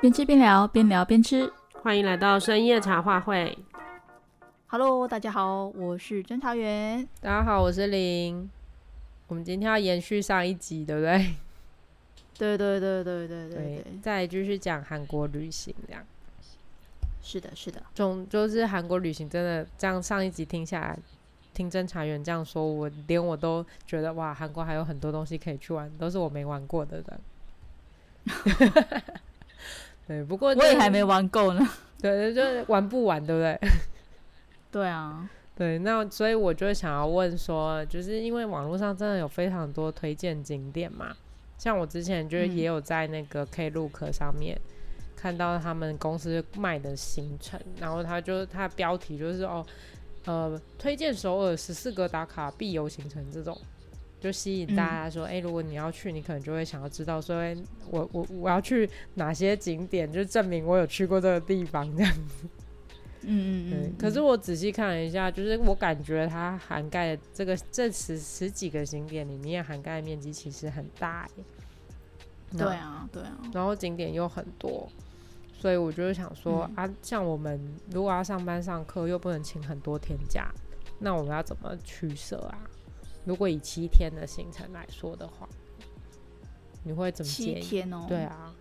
边吃边聊，边聊边吃。欢迎来到深夜茶话会。Hello，大家好，我是侦查员。大家好，我是林。我们今天要延续上一集，对不对？对对对对对对对，再继续讲韩国旅行，这样。是的，是的。总就是韩国旅行，真的这样上一集听下来，听侦查员这样说，我连我都觉得哇，韩国还有很多东西可以去玩，都是我没玩过的的。对，不过我也还没玩够呢。对，就是玩不完，对不对？对啊，对，那所以我就想要问说，就是因为网络上真的有非常多推荐景点嘛，像我之前就也有在那个 Klook 上面看到他们公司卖的行程，嗯、然后他就他的标题就是哦，呃，推荐首尔十四个打卡必游行程这种。就吸引大家说，哎、嗯欸，如果你要去，你可能就会想要知道说，说、欸、我我我要去哪些景点，就证明我有去过这个地方这样子。嗯嗯嗯。可是我仔细看了一下，就是我感觉它涵盖的这个这十十几个景点里面，涵盖的面积其实很大耶。对啊，对啊。然后景点又很多，所以我就是想说、嗯、啊，像我们如果要上班上课，又不能请很多天假，那我们要怎么取舍啊？如果以七天的行程来说的话，你会怎么建议？七天哦，对啊，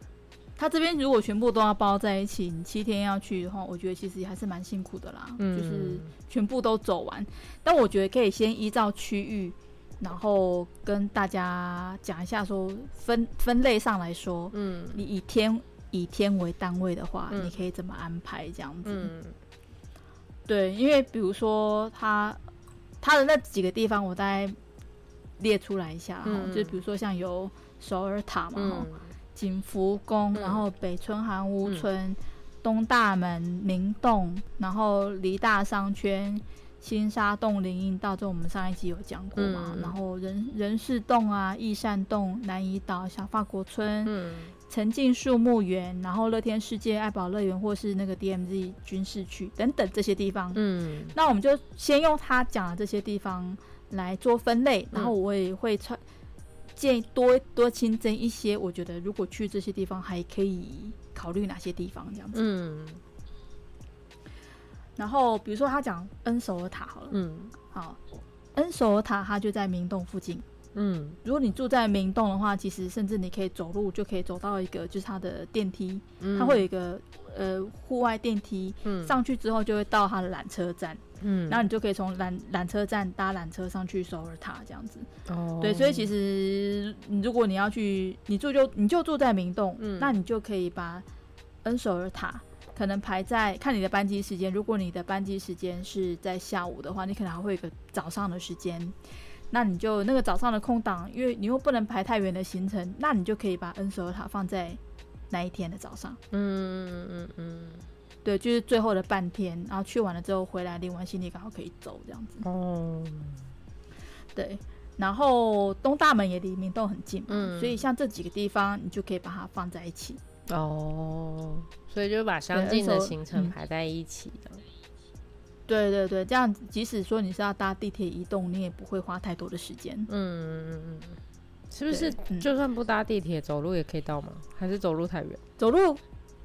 他这边如果全部都要包在一起，你七天要去的话，我觉得其实还是蛮辛苦的啦。嗯，就是全部都走完。但我觉得可以先依照区域，然后跟大家讲一下说分分类上来说，嗯，你以天以天为单位的话，嗯，你可以怎么安排这样子？嗯，对，因为比如说他。它的那几个地方，我大概列出来一下，嗯、就比如说像有首尔塔嘛，景、嗯、福宫，然后北村韩屋村、嗯、东大门、明洞，然后梨大商圈、新沙洞、林荫道，这我们上一集有讲过嘛，嗯、然后仁仁寺洞啊、益善洞、南怡岛、小法国村。嗯沉浸树木园，然后乐天世界、爱宝乐园，或是那个 DMZ 军事区等等这些地方。嗯，那我们就先用他讲的这些地方来做分类，然后我也会穿建议多多新增一些。我觉得如果去这些地方，还可以考虑哪些地方这样子。嗯。然后比如说他讲恩首尔塔好了。嗯。好，恩首尔塔它就在明洞附近。嗯，如果你住在明洞的话，其实甚至你可以走路就可以走到一个，就是它的电梯，嗯、它会有一个呃户外电梯，嗯、上去之后就会到它的缆车站，嗯，然后你就可以从缆缆车站搭缆车上去首尔塔这样子。哦，对，所以其实如果你要去，你住就你就住在明洞，嗯，那你就可以把恩首尔塔可能排在看你的班机时间，如果你的班机时间是在下午的话，你可能还会有一个早上的时间。那你就那个早上的空档，因为你又不能排太远的行程，那你就可以把恩索尔塔放在那一天的早上。嗯嗯嗯嗯，对，就是最后的半天，然后去完了之后回来领完行李，刚好可以走这样子。哦，对，然后东大门也离明洞很近嘛，嗯，所以像这几个地方，你就可以把它放在一起。哦，所以就把相近的行程排在一起的。对对对，这样即使说你是要搭地铁移动，你也不会花太多的时间。嗯嗯嗯，是不是？就算不搭地铁，走路也可以到吗？还是走路太远？走路，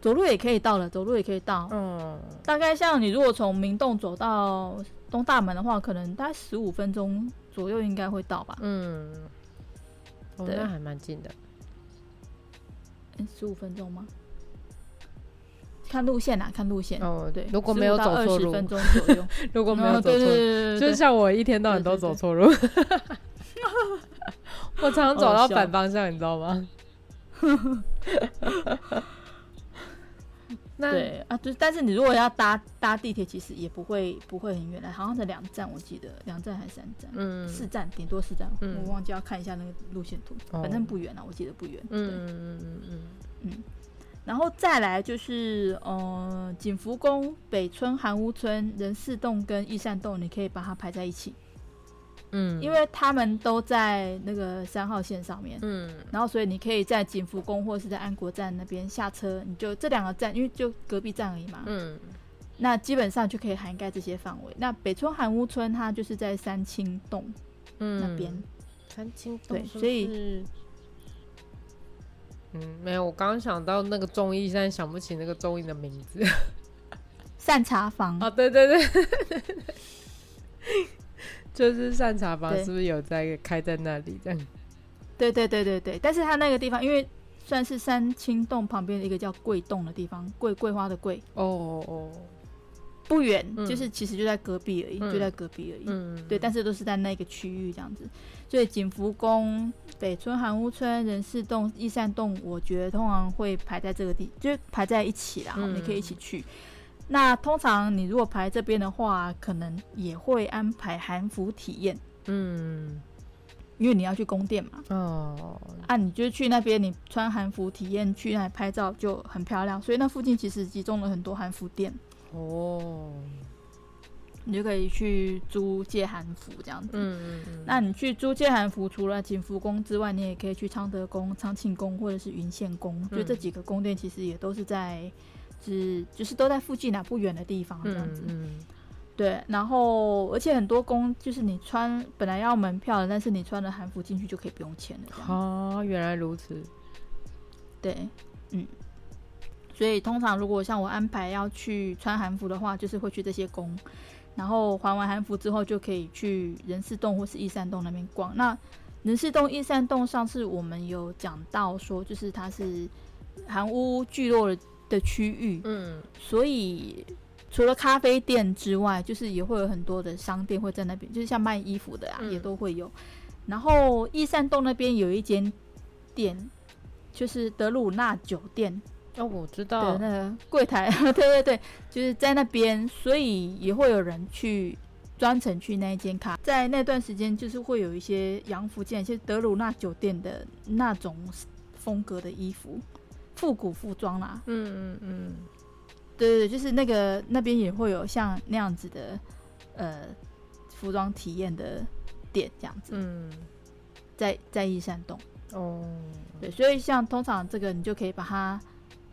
走路也可以到了，走路也可以到。嗯，大概像你如果从明洞走到东大门的话，可能大概十五分钟左右应该会到吧。嗯，哦，那还蛮近的。十五分钟吗？看路线啊，看路线哦。对，如果没有走错路，分钟左右。如果没有走错，路就是像我一天到晚都走错路。我常常走到反方向，你知道吗？那对啊，就。但是你如果要搭搭地铁，其实也不会不会很远的，好像才两站，我记得两站还是三站？嗯，四站，顶多四站。我忘记要看一下那个路线图，反正不远啊，我记得不远。嗯嗯嗯嗯嗯。然后再来就是，呃，景福宫、北村韩屋村、仁寺洞跟益善洞，你可以把它排在一起，嗯，因为他们都在那个三号线上面，嗯，然后所以你可以在景福宫或是在安国站那边下车，你就这两个站，因为就隔壁站而已嘛，嗯，那基本上就可以涵盖这些范围。那北村韩屋村它就是在三清洞，嗯，那边，三清洞，对，所以。嗯，没有，我刚刚想到那个综艺，现在想不起那个综艺的名字。善茶房啊，对对对，就是善茶房，是不是有在开在那里这样？对对对对对，但是它那个地方，因为算是三清洞旁边的一个叫桂洞的地方，桂桂花的桂。哦哦。不远，嗯、就是其实就在隔壁而已，嗯、就在隔壁而已。嗯，对，但是都是在那个区域这样子。所以景福宫、北村韩屋村、仁寺洞、益善洞，我觉得通常会排在这个地，就排在一起啦。嗯、你可以一起去。那通常你如果排这边的话，可能也会安排韩服体验。嗯，因为你要去宫殿嘛。哦。啊，你就去那边，你穿韩服体验去那里拍照就很漂亮。所以那附近其实集中了很多韩服店。哦，你就可以去租借韩服这样子。嗯嗯嗯。那你去租借韩服，除了景福宫之外，你也可以去昌德宫、昌庆宫或者是云县宫。就这几个宫殿，其实也都是在，是就是都在附近啊，不远的地方这样子。嗯。对，然后而且很多宫就是你穿本来要门票的，但是你穿了韩服进去就可以不用钱了。哦，原来如此。对，嗯。所以通常如果像我安排要去穿韩服的话，就是会去这些宫，然后还完韩服之后就可以去仁寺洞或是益善洞那边逛。那仁寺洞、益善洞上次我们有讲到说，就是它是韩屋聚落的区域，嗯，所以除了咖啡店之外，就是也会有很多的商店会在那边，就是像卖衣服的啊，嗯、也都会有。然后益善洞那边有一间店，就是德鲁纳酒店。哦，我知道，那个柜台，对对对，就是在那边，所以也会有人去专程去那一间咖。在那段时间，就是会有一些洋服店，一些德鲁纳酒店的那种风格的衣服，复古服装啦。嗯嗯嗯，对对对，就是那个那边也会有像那样子的呃服装体验的店这样子。嗯，在在益善洞。哦，对，所以像通常这个你就可以把它。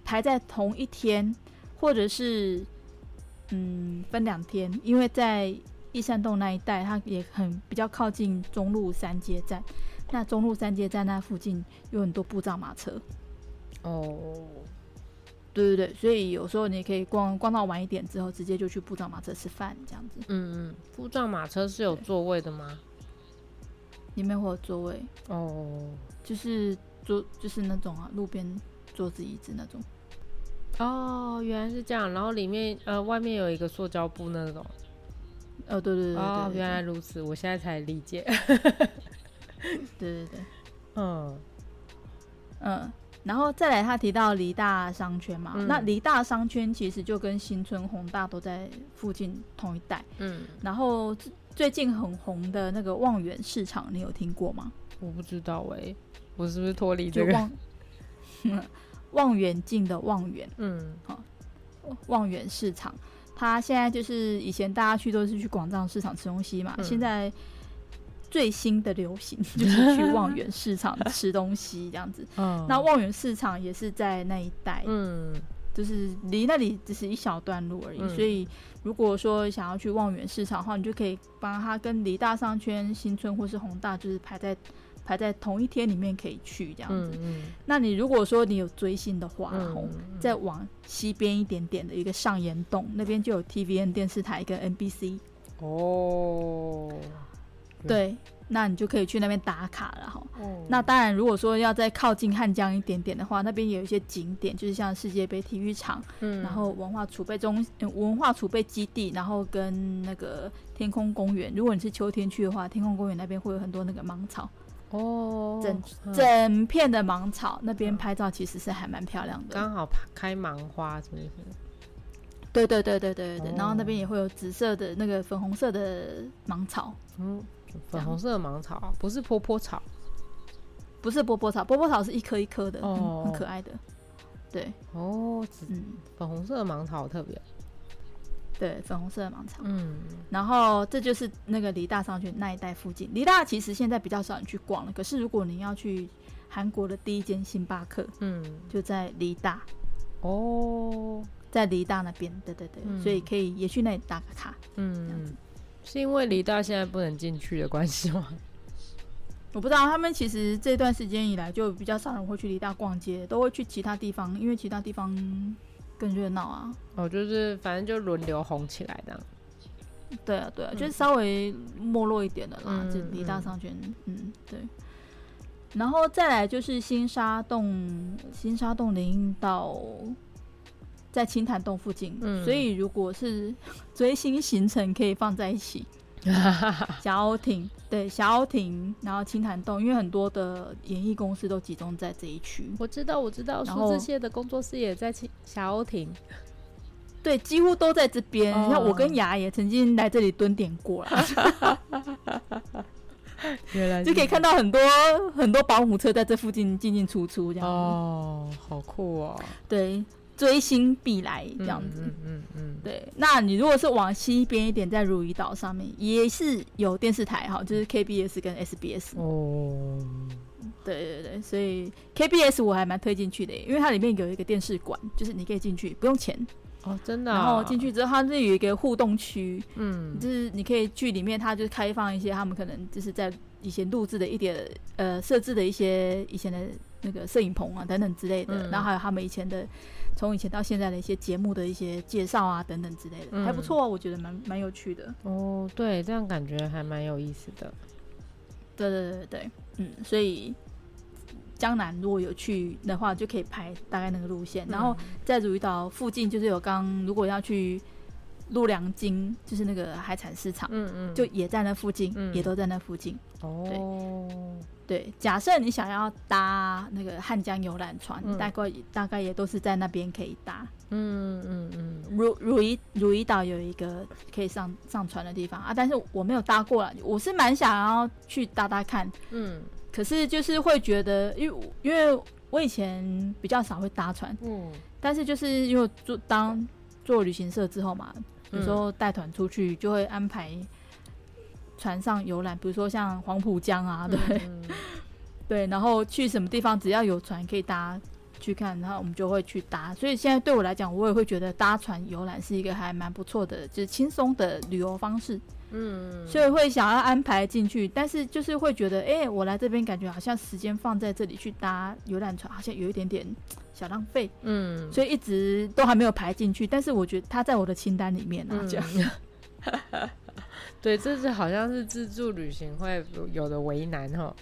排在同一天，或者是嗯分两天，因为在义山洞那一带，它也很比较靠近中路三街站。那中路三街站那附近有很多布障马车。哦，对对对，所以有时候你可以逛逛到晚一点之后，直接就去布障马车吃饭这样子。嗯嗯，布障马车是有座位的吗？里面会有座位哦，就是坐就是那种啊，路边。桌子椅子那种，哦，原来是这样。然后里面呃，外面有一个塑胶布那种。哦，对对对，对，对，哦，原来如此，我现在才理解。对对对，嗯嗯，然后再来，他提到梨大商圈嘛，嗯、那梨大商圈其实就跟新村宏大都在附近同一带。嗯，然后最近很红的那个望远市场，你有听过吗？我不知道哎、欸，我是不是脱离这个？望远镜的望远，嗯，好，望远市场，它现在就是以前大家去都是去广藏市场吃东西嘛，嗯、现在最新的流行 就是去望远市场吃东西这样子。嗯，那望远市场也是在那一带，嗯，就是离那里只是一小段路而已。嗯、所以如果说想要去望远市场的话，你就可以帮它跟离大商圈、新村或是宏大，就是排在。排在同一天里面可以去这样子。嗯嗯、那你如果说你有追星的话，再往西边一点点的一个上岩洞那边就有 TVN 电视台跟 NBC。哦。对，那你就可以去那边打卡了哈。哦、那当然，如果说要再靠近汉江一点点的话，那边有一些景点，就是像世界杯体育场，嗯、然后文化储备中、文化储备基地，然后跟那个天空公园。如果你是秋天去的话，天空公园那边会有很多那个芒草。哦，整整片的芒草那边拍照其实是还蛮漂亮的，刚好开芒花，是不是？对对对对对对，然后那边也会有紫色的那个粉红色的芒草，嗯，粉红色的芒草不是波波草，不是波波草，波波草是一颗一颗的，很很可爱的，对，哦，嗯，粉红色的芒草特别。对，粉红色的芒草。嗯，然后这就是那个梨大商圈那一带附近。梨大其实现在比较少人去逛了，可是如果你要去韩国的第一间星巴克，嗯，就在梨大。哦，在梨大那边，对对对，嗯、所以可以也去那里打个卡。嗯，这样子。是因为梨大现在不能进去的关系吗？我不知道他们其实这段时间以来就比较少人会去梨大逛街，都会去其他地方，因为其他地方更热闹啊。哦，就是反正就轮流红起来的。对啊，对啊，嗯、就是稍微没落一点的啦，嗯、就李大商圈，嗯，对。然后再来就是新沙洞，新沙洞林荫道在青潭洞附近，嗯、所以如果是 追星行程可以放在一起。小欧艇，对，小欧艇，然后青潭洞，因为很多的演艺公司都集中在这一区。我知道，我知道，苏志燮的工作室也在青小欧艇。对，几乎都在这边。你看、哦，我跟雅也曾经来这里蹲点过了。原来就可以看到很多很多保姆车在这附近进进出出，这样哦，好酷哦。对。追星必来这样子，嗯嗯对。那你如果是往西边一点，在如意岛上面也是有电视台哈，就是 KBS 跟 SBS 哦。对对对，所以 KBS 我还蛮推荐去的，因为它里面有一个电视馆，就是你可以进去不用钱哦，真的、哦。然后进去之后，它这有一个互动区，嗯，就是你可以去里面，它就开放一些他们可能就是在以前录制的一点呃设置的一些以前的那个摄影棚啊等等之类的，嗯、然后还有他们以前的。从以前到现在的一些节目的一些介绍啊，等等之类的，嗯、还不错，我觉得蛮蛮有趣的。哦，对，这样感觉还蛮有意思的。对对对对，嗯，所以江南如果有去的话，就可以拍大概那个路线，嗯、然后在如意岛附近就是有刚如果要去鹭梁津，就是那个海产市场，嗯嗯，就也在那附近，嗯、也都在那附近。哦。对对，假设你想要搭那个汉江游览船，嗯、大概大概也都是在那边可以搭。嗯嗯嗯。如如意如意岛有一个可以上上船的地方啊，但是我没有搭过了，我是蛮想要去搭搭看。嗯。可是就是会觉得，因为因为我以前比较少会搭船。嗯。但是就是因为做当做旅行社之后嘛，有时候带团出去就会安排。船上游览，比如说像黄浦江啊，对，嗯、对，然后去什么地方，只要有船可以搭去看，然后我们就会去搭。所以现在对我来讲，我也会觉得搭船游览是一个还蛮不错的，就是轻松的旅游方式。嗯，所以会想要安排进去，但是就是会觉得，哎、欸，我来这边感觉好像时间放在这里去搭游览船，好像有一点点小浪费。嗯，所以一直都还没有排进去。但是我觉得它在我的清单里面啊，这样。嗯 对，这是好像是自助旅行会有的为难哈。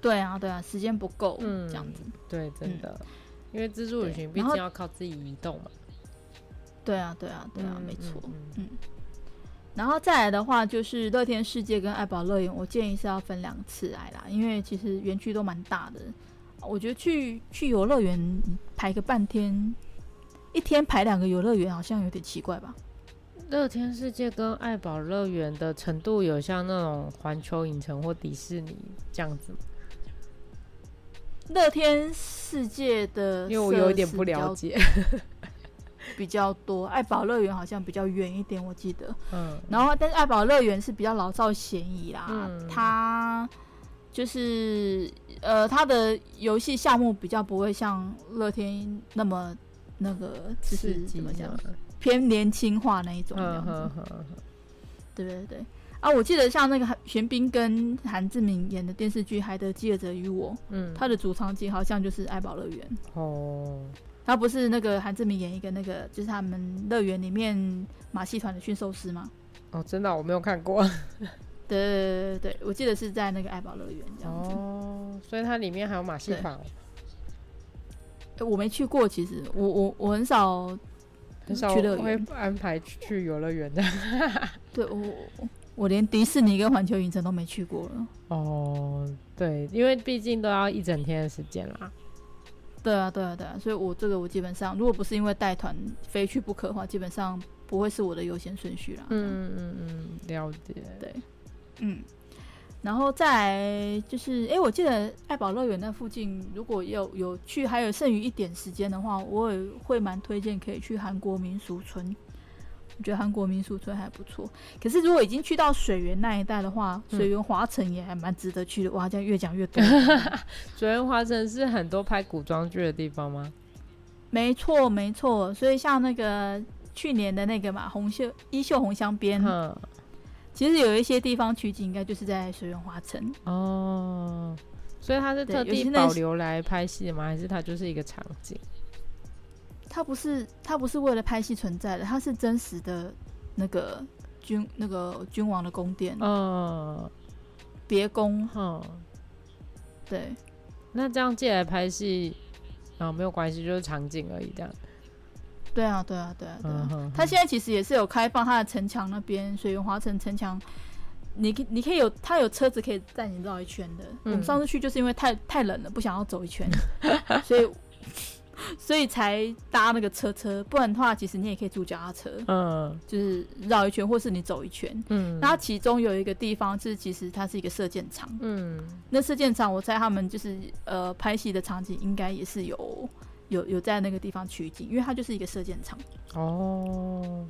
对啊，对啊，时间不够，嗯，这样子。对，真的，嗯、因为自助旅行毕竟要靠自己移动嘛。对啊，对啊，对啊，没错。嗯，嗯。然后再来的话，就是乐天世界跟爱宝乐园，我建议是要分两次来啦，因为其实园区都蛮大的。我觉得去去游乐园排个半天，一天排两个游乐园，好像有点奇怪吧。乐天世界跟爱宝乐园的程度有像那种环球影城或迪士尼这样子吗？乐天世界的，因为我有一点不了解，比较多。爱宝乐园好像比较远一点，我记得。嗯。然后，但是爱宝乐园是比较老少咸宜啦。嗯。它就是呃，它的游戏项目比较不会像乐天那么那个，就是怎么讲？偏年轻化那一种样子，对对对啊！我记得像那个玄彬跟韩志明演的电视剧《海德基尔泽与我》，嗯，他的主场景好像就是爱宝乐园哦。他不是那个韩志明演一个那个，就是他们乐园里面马戏团的驯兽师吗？哦，真的我没有看过。对对对对对，我记得是在那个爱宝乐园这样子。哦，所以它里面还有马戏团。我没去过，其实我我我很少。很少会安排去游乐园的。对，我我连迪士尼跟环球影城都没去过了。哦，对，因为毕竟都要一整天的时间啦。对啊，对啊，对啊，所以我这个我基本上，如果不是因为带团非去不可的话，基本上不会是我的优先顺序啦。嗯嗯嗯，了解。对，嗯。然后再就是，哎、欸，我记得爱宝乐园那附近，如果有有去，还有剩余一点时间的话，我也会蛮推荐可以去韩国民俗村。我觉得韩国民俗村还不错。可是如果已经去到水源那一带的话，水源华城也还蛮值得去的。哇，这样越讲越多。水源华城是很多拍古装剧的地方吗？没错，没错。所以像那个去年的那个嘛，红袖衣袖红镶边。其实有一些地方取景应该就是在水源花城哦，所以它是特地保留来拍戏的吗？还是它就是一个场景？它不是，它不是为了拍戏存在的，它是真实的那个君那个君王的宫殿，嗯，别宫，嗯，对。那这样借来拍戏啊，没有关系，就是场景而已，这样。对啊，对啊，对啊，对啊。他、嗯、现在其实也是有开放他的城墙那边，水源华城城墙，你可你可以有，他有车子可以带你绕一圈的。嗯、我们上次去就是因为太太冷了，不想要走一圈，所以所以才搭那个车车。不然的话，其实你也可以租脚踏车，嗯，就是绕一圈，或是你走一圈。嗯，那其中有一个地方是，其实它是一个射箭场。嗯，那射箭场，我猜他们就是呃拍戏的场景应该也是有。有有在那个地方取景，因为它就是一个射箭场。哦，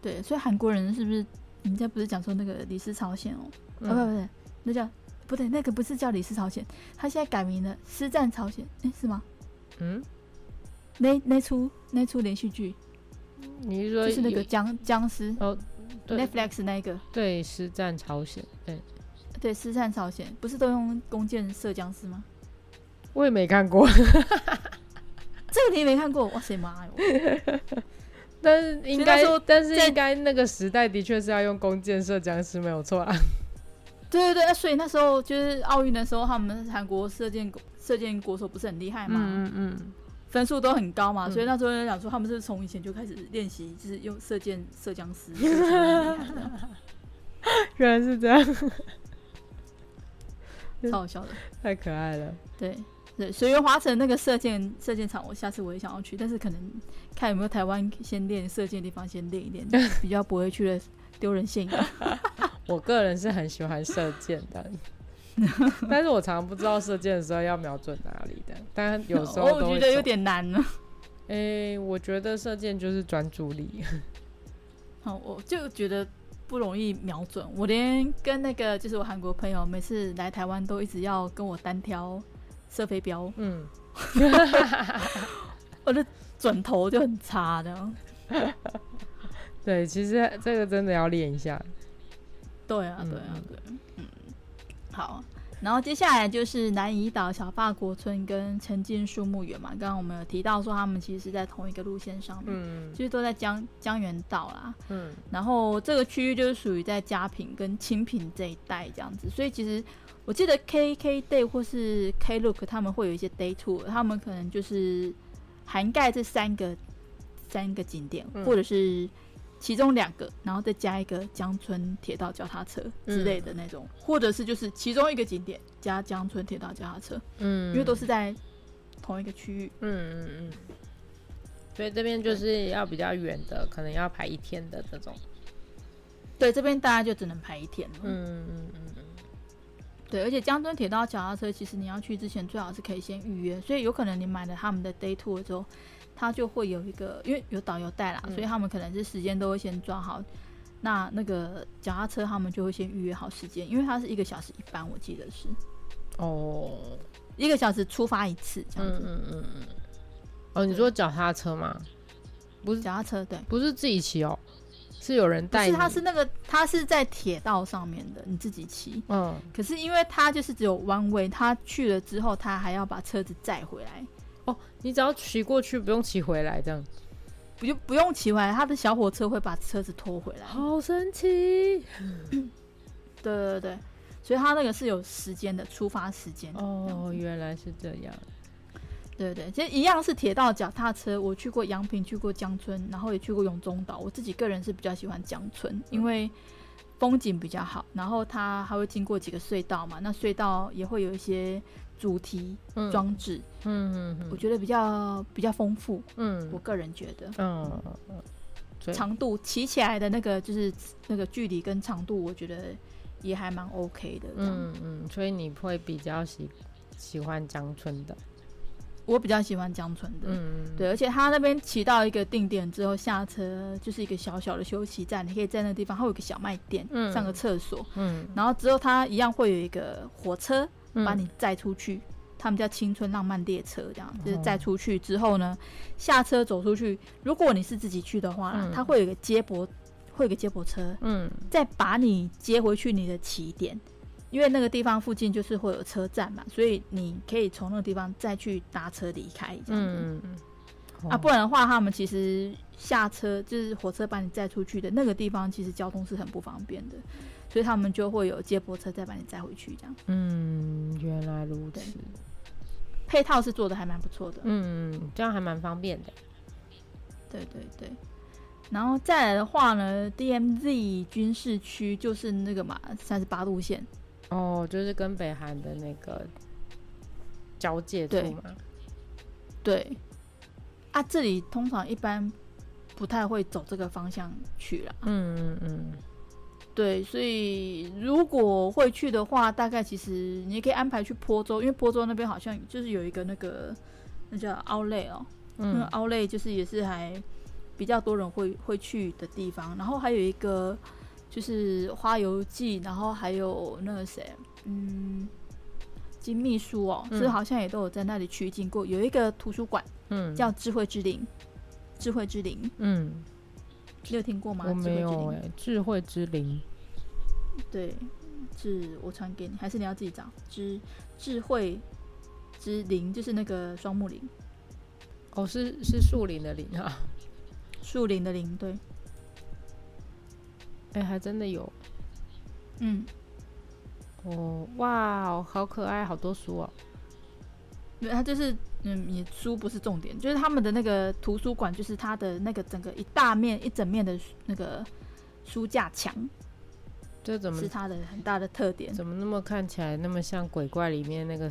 对，所以韩国人是不是？人家不是讲说那个李氏朝鲜哦？嗯、啊，不不对，那叫不对，那个不是叫李氏朝鲜，他现在改名了，尸战朝鲜，哎，是吗？嗯，那那出那出连续剧，你是说就是那个僵僵尸哦，Netflix 那个？对，尸战朝鲜，对，对，失战朝鲜，不是都用弓箭射僵尸吗？我也没看过。这个你也没看过，哇塞妈哟！但是应该，但是应该那个时代的确是要用弓箭射僵尸，没有错啊。对对对，所以那时候就是奥运的时候，他们韩国射箭射箭国手不是很厉害嘛？嗯嗯，分数都很高嘛，嗯、所以那时候人讲说他们是从以前就开始练习，就是用射箭射僵尸。原来是这样，超好笑的，太可爱了。对。对，水源华城那个射箭射箭场，我下次我也想要去，但是可能看有没有台湾先练射箭的地方先练一练，比较不会去的丢人现眼。我个人是很喜欢射箭的，但是我常常不知道射箭的时候要瞄准哪里的，但有时候我觉得有点难呢。哎、欸，我觉得射箭就是专注力。好，我就觉得不容易瞄准，我连跟那个就是我韩国朋友，每次来台湾都一直要跟我单挑。射飞镖，嗯，我的准头就很差的。对，其实这个真的要练一下。对啊，对啊，对，嗯，好。然后接下来就是南怡岛小法国村跟城津树木园嘛。刚刚我们有提到说，他们其实是在同一个路线上面，嗯，其实都在江江原道啦，嗯。然后这个区域就是属于在佳品跟清平这一带这样子，所以其实。我记得 K K Day 或是 Klook 他们会有一些 Day Tour，他们可能就是涵盖这三个三个景点，嗯、或者是其中两个，然后再加一个江村铁道脚踏车之类的那种，嗯、或者是就是其中一个景点加江村铁道脚踏车，嗯，因为都是在同一个区域，嗯嗯嗯，所以这边就是要比较远的，可能要排一天的这种，对，这边大家就只能排一天了，嗯嗯嗯。对，而且江村铁道脚踏车，其实你要去之前最好是可以先预约，所以有可能你买了他们的 day tour 之后，他就会有一个，因为有导游带啦，嗯、所以他们可能是时间都会先抓好。那那个脚踏车他们就会先预约好时间，因为它是一个小时一班，我记得是。哦，一个小时出发一次这样子。嗯嗯嗯。哦，你说脚踏车吗？不是脚踏车，对，不是自己骑哦。是有人带，是他是那个他是在铁道上面的，你自己骑。嗯，可是因为他就是只有 one way，他去了之后，他还要把车子载回来。哦，你只要骑过去，不用骑回来，这样不就不用骑回来，他的小火车会把车子拖回来。好神奇！对对对，所以他那个是有时间的，出发时间。哦，原来是这样。对对，其实一样是铁道脚踏车。我去过阳平，去过江村，然后也去过永中岛。我自己个人是比较喜欢江村，因为风景比较好，然后它还会经过几个隧道嘛。那隧道也会有一些主题装置，嗯嗯嗯，我觉得比较比较丰富。嗯，我个人觉得，嗯嗯，长度骑起来的那个就是那个距离跟长度，我觉得也还蛮 OK 的。嗯嗯，所以你会比较喜喜欢江村的。我比较喜欢江村的，嗯，对，而且他那边骑到一个定点之后下车，就是一个小小的休息站，你可以在那个地方，还有一个小卖店，嗯，上个厕所，嗯，然后之后他一样会有一个火车把你载出去，嗯，他们叫青春浪漫列车，这样就是载出去之后呢，下车走出去，如果你是自己去的话，嗯，他会有一个接驳。会有个接驳车，嗯，再把你接回去你的起点，因为那个地方附近就是会有车站嘛，所以你可以从那个地方再去搭车离开这样。子。嗯。啊，不然的话，他们其实下车就是火车把你载出去的那个地方，其实交通是很不方便的，所以他们就会有接驳车再把你载回去这样。嗯，原来如此。配套是做的还蛮不错的。嗯，这样还蛮方便的。对对对。然后再来的话呢，DMZ 军事区就是那个嘛，三十八路线。哦，就是跟北韩的那个交界处嘛。对。对啊，这里通常一般不太会走这个方向去了。嗯嗯嗯，对，所以如果会去的话，大概其实你也可以安排去坡州，因为坡州那边好像就是有一个那个那叫 Outlet 哦，嗯、那个 Outlet 就是也是还比较多人会会去的地方。然后还有一个就是花游记，然后还有那个谁，嗯。金秘书哦，所以好像也都有在那里取景过。有一个图书馆，嗯，叫智慧之林，智慧之林，嗯，你有听过吗？我没有哎，智慧之林，对，智我传给你，还是你要自己找？智智慧之灵就是那个双木林，哦，是是树林的林啊，树林的林，对，哎，还真的有，嗯。哦，哇，好可爱，好多书哦。对，它就是，嗯，你书不是重点，就是他们的那个图书馆，就是它的那个整个一大面、一整面的那个书架墙，这怎么是它的很大的特点？怎么那么看起来那么像鬼怪里面那个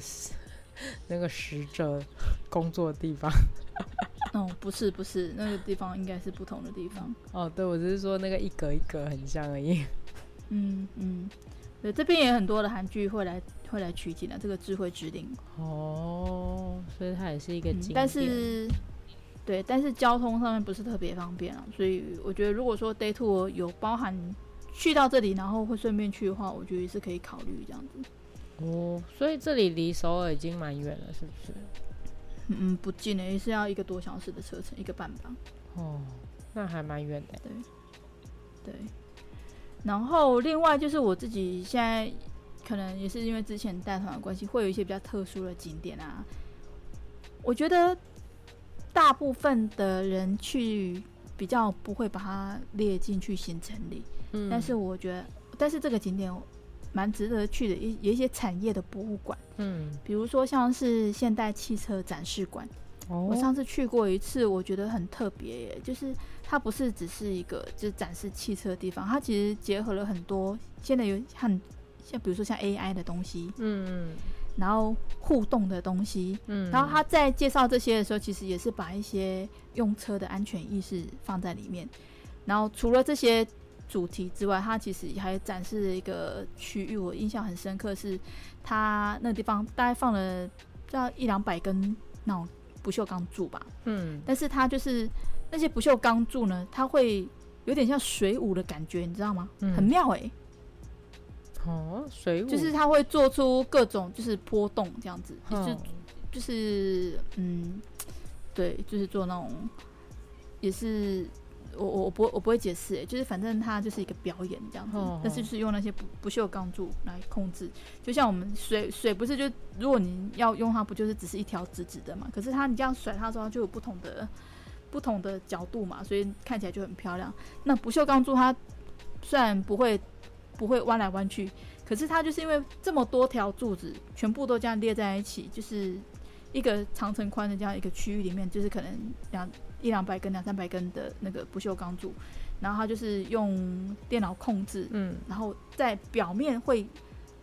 那个使者工作的地方？哦，不是，不是，那个地方应该是不同的地方。哦，对，我只是说那个一格一格很像而已。嗯嗯。对，这边也很多的韩剧会来会来取景的，这个智慧之灵哦，所以它也是一个景点。嗯，但是，对，但是交通上面不是特别方便啊，所以我觉得如果说 day tour 有包含去到这里，然后会顺便去的话，我觉得也是可以考虑这样子。哦，所以这里离首尔已经蛮远了，是不是？嗯，不近的，也是要一个多小时的车程，一个半吧。哦，那还蛮远的。对，对。然后另外就是我自己现在可能也是因为之前带团的关系，会有一些比较特殊的景点啊。我觉得大部分的人去比较不会把它列进去行程里，嗯，但是我觉得，但是这个景点蛮值得去的，一有一些产业的博物馆，嗯，比如说像是现代汽车展示馆。我上次去过一次，我觉得很特别耶，就是它不是只是一个就是展示汽车的地方，它其实结合了很多现在有很像比如说像 AI 的东西，嗯，然后互动的东西，嗯，然后他在介绍这些的时候，其实也是把一些用车的安全意识放在里面。然后除了这些主题之外，它其实还展示了一个区域，我印象很深刻，是它那个地方大概放了要一两百根那种。不锈钢柱吧，嗯，但是它就是那些不锈钢柱呢，它会有点像水舞的感觉，你知道吗？嗯、很妙哎、欸。哦，水舞就是它会做出各种就是波动这样子，哦、就是就是嗯，对，就是做那种也是。我我我不我不会解释，哎，就是反正它就是一个表演这样子，哦、但是就是用那些不不锈钢柱来控制，就像我们水水不是就如果你要用它，不就是只是一条直直的嘛？可是它你这样甩它的时候，它就有不同的不同的角度嘛，所以看起来就很漂亮。那不锈钢柱它虽然不会不会弯来弯去，可是它就是因为这么多条柱子全部都这样列在一起，就是一个长乘宽的这样一个区域里面，就是可能两。一两百根、两三百根的那个不锈钢柱，然后它就是用电脑控制，嗯，然后在表面会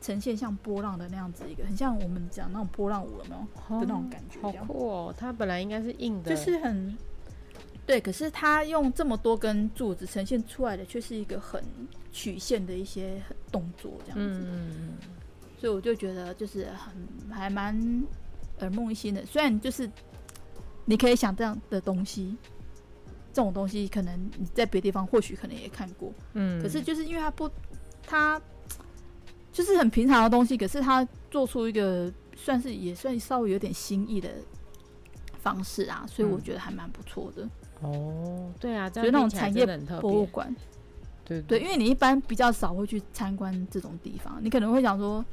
呈现像波浪的那样子一个，很像我们讲那种波浪舞，有没有？哦、的那种感觉，好酷哦！它本来应该是硬的，就是很对，可是它用这么多根柱子呈现出来的，却是一个很曲线的一些动作，这样子。嗯，所以我就觉得就是很还蛮耳目一新的，虽然就是。你可以想这样的东西，这种东西可能你在别的地方或许可能也看过，嗯，可是就是因为它不，它就是很平常的东西，可是它做出一个算是也算稍微有点新意的方式啊，所以我觉得还蛮不错的。哦，对啊，觉得那种产业博物馆，对对，因为你一般比较少会去参观这种地方，你可能会想说，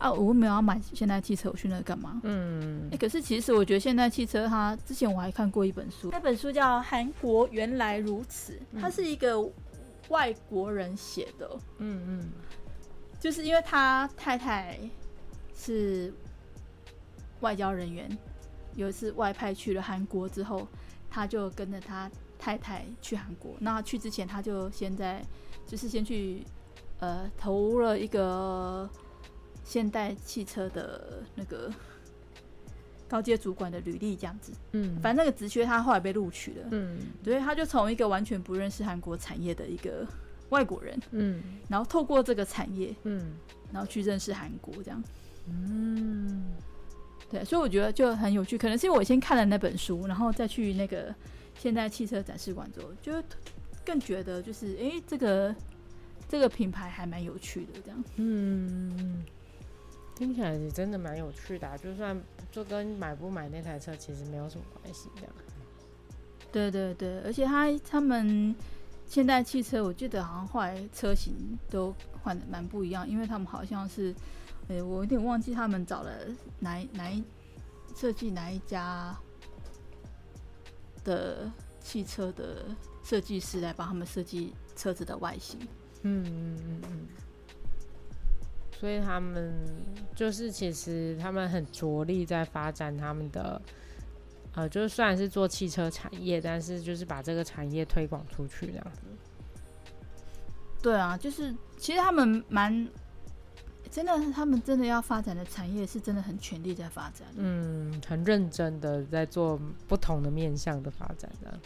啊，我没有要买现代汽车，我去那干嘛？嗯、欸，可是其实我觉得现代汽车，它之前我还看过一本书，那本书叫《韩国原来如此》，它是一个外国人写的，嗯嗯，就是因为他太太是外交人员，有一次外派去了韩国之后，他就跟着他。太太去韩国，那去之前他就先在，就是先去，呃，投了一个现代汽车的那个 高阶主管的履历，这样子。嗯，反正那个职缺他后来被录取了。嗯，所以他就从一个完全不认识韩国产业的一个外国人，嗯，然后透过这个产业，嗯，然后去认识韩国，这样。嗯，对，所以我觉得就很有趣，可能是因为我先看了那本书，然后再去那个。现代汽车展示馆之后，就更觉得就是，哎、欸，这个这个品牌还蛮有趣的，这样。嗯，听起来也真的蛮有趣的、啊，就算就跟买不买那台车其实没有什么关系，这样。对对对，而且他他们现代汽车，我记得好像后来车型都换的蛮不一样，因为他们好像是，哎、欸，我有点忘记他们找了哪哪一设计哪一家。的汽车的设计师来帮他们设计车子的外形。嗯嗯嗯嗯。所以他们就是其实他们很着力在发展他们的，呃，就是虽然是做汽车产业，但是就是把这个产业推广出去这样子。对啊，就是其实他们蛮。真的，他们真的要发展的产业是真的很全力在发展，嗯，很认真的在做不同的面向的发展的。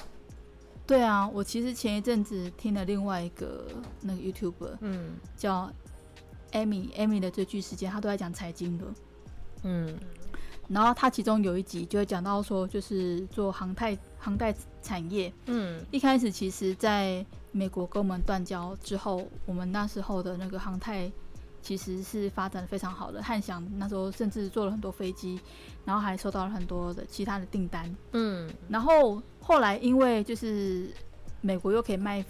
对啊，我其实前一阵子听了另外一个那个 YouTuber，嗯，叫 Amy，Amy 的追剧时间，他都在讲财经的，嗯，然后他其中有一集就会讲到说，就是做航太航太产业，嗯，一开始其实在美国跟我们断交之后，我们那时候的那个航太。其实是发展的非常好的，汉翔那时候甚至做了很多飞机，然后还收到了很多的其他的订单。嗯，然后后来因为就是美国又可以卖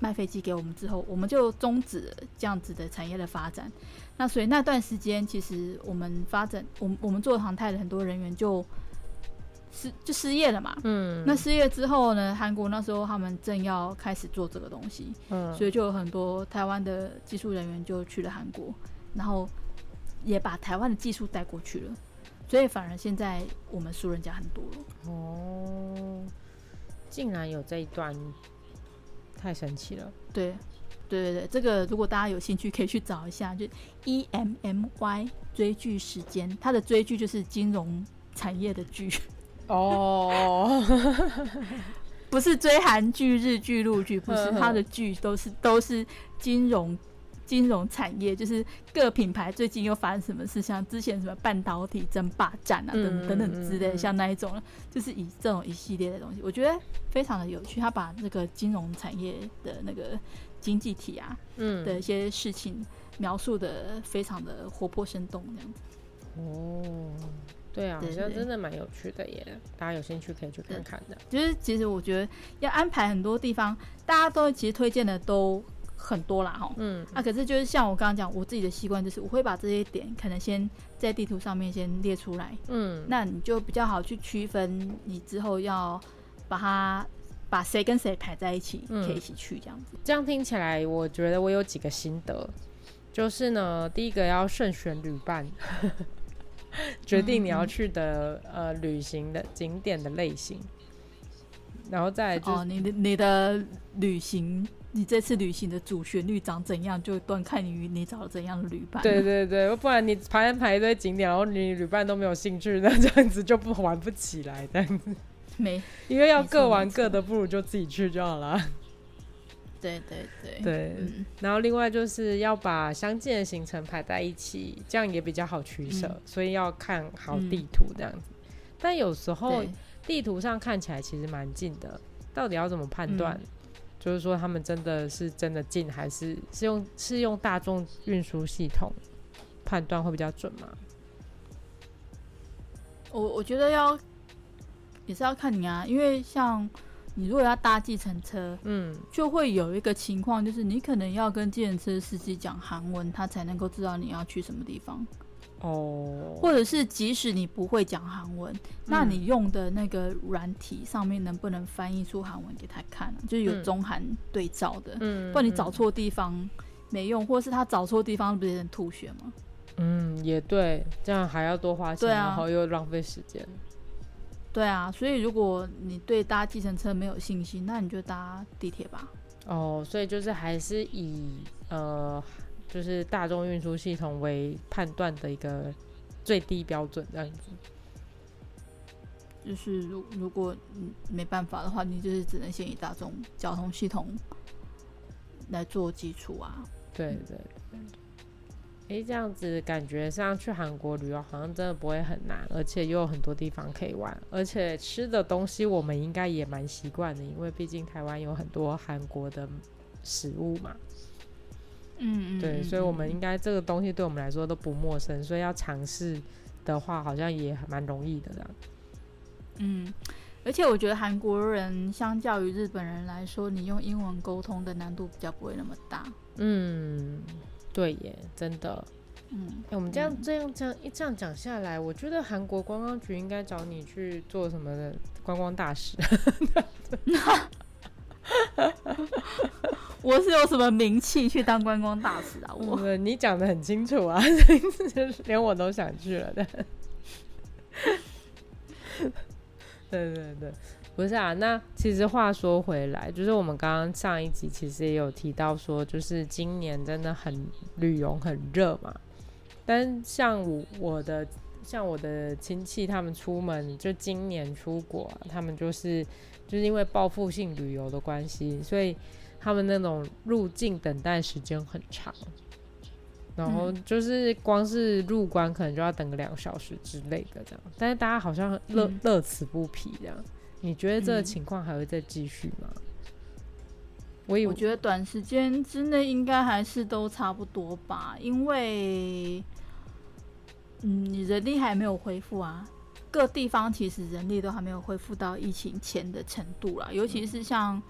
卖飞机给我们之后，我们就终止了这样子的产业的发展。那所以那段时间，其实我们发展，我们我们做航太的很多人员就。失就失业了嘛，嗯，那失业之后呢？韩国那时候他们正要开始做这个东西，嗯，所以就有很多台湾的技术人员就去了韩国，然后也把台湾的技术带过去了，所以反而现在我们输人家很多了。哦，竟然有这一段，太神奇了。对，对对对，这个如果大家有兴趣可以去找一下，就 E M M Y 追剧时间，它的追剧就是金融产业的剧。哦，不是追韩剧、日剧、陆剧，不是他的剧都是都是金融金融产业，就是各品牌最近又发生什么事，像之前什么半导体争霸战啊，等等等之类的，像那一种，就是以这种一系列的东西，我觉得非常的有趣。他把那个金融产业的那个经济体啊，嗯，的一些事情描述的非常的活泼生动，这样子。哦。对啊，好像真的蛮有趣的耶，大家有兴趣可以去看看的。就是其实我觉得要安排很多地方，大家都其实推荐的都很多啦，哈。嗯。啊，可是就是像我刚刚讲，我自己的习惯就是我会把这些点可能先在地图上面先列出来。嗯。那你就比较好去区分，你之后要把它把谁跟谁排在一起，可以一起去这样子。这样听起来，我觉得我有几个心得，就是呢，第一个要慎选旅伴。决定你要去的、嗯、呃旅行的景点的类型，然后再来就是、哦、你的你的旅行，你这次旅行的主旋律长怎样，就端看你你找了怎样的旅伴。对对对，不然你排排一堆景点，然后你旅伴都没有兴趣，那这样子就不玩不起来。这样子没，因为要各玩各的，不如就自己去就好了。对对对对、嗯，然后另外就是要把相近的行程排在一起，这样也比较好取舍、嗯，所以要看好地图这样子。嗯、但有时候地图上看起来其实蛮近的，到底要怎么判断、嗯？就是说他们真的是真的近，还是是用是用大众运输系统判断会比较准吗？我我觉得要也是要看你啊，因为像。你如果要搭计程车，嗯，就会有一个情况，就是你可能要跟计程车司机讲韩文，他才能够知道你要去什么地方。哦，或者是即使你不会讲韩文，嗯，那你用的那个软体上面能不能翻译出韩文给他看，啊？就是有中韩对照的，嗯，不然你找错地方没用，或是他找错地方不是很吐血吗？嗯，也对，这样还要多花钱，啊，然后又浪费时间。对啊，所以如果你对搭计程车没有信心，那你就搭地铁吧。哦，所以就是还是以呃。就是大众运输系统为判断的一个最低标准，这样子。就是如如果没办法的话，你就是只能先以大众交通系统来做基础啊。对对对。哎、欸，这样子感觉上去韩国旅游好像真的不会很难，而且又有很多地方可以玩，而且吃的东西我们应该也蛮习惯的，因为毕竟台湾有很多韩国的食物嘛。嗯，对，所以我们应该这个东西对我们来说都不陌生，所以要尝试的话，好像也蛮容易的这样。嗯，而且我觉得韩国人相较于日本人来说，你用英文沟通的难度比较不会那么大。嗯，对耶，真的。嗯，我们这样、嗯、这样这样一这样讲下来，我觉得韩国观光局应该找你去做什么的观光大使。我是有什么名气去当观光大使啊？我，你讲得很清楚啊，连我都想去了的。对对对，不是啊。那其实话说回来，就是我们刚刚上一集其实也有提到说，就是今年真的很旅游很热嘛。但像我我的像我的亲戚他们出门，就今年出国，他们就是就是因为报复性旅游的关系，所以。他们那种入境等待时间很长，然后就是光是入关可能就要等个两小时之类的这样，但是大家好像乐乐此不疲这样。你觉得这个情况还会再继续吗？我以为我觉得短时间之内应该还是都差不多吧，因为嗯，你人力还没有恢复啊，各地方其实人力都还没有恢复到疫情前的程度啦，尤其是像。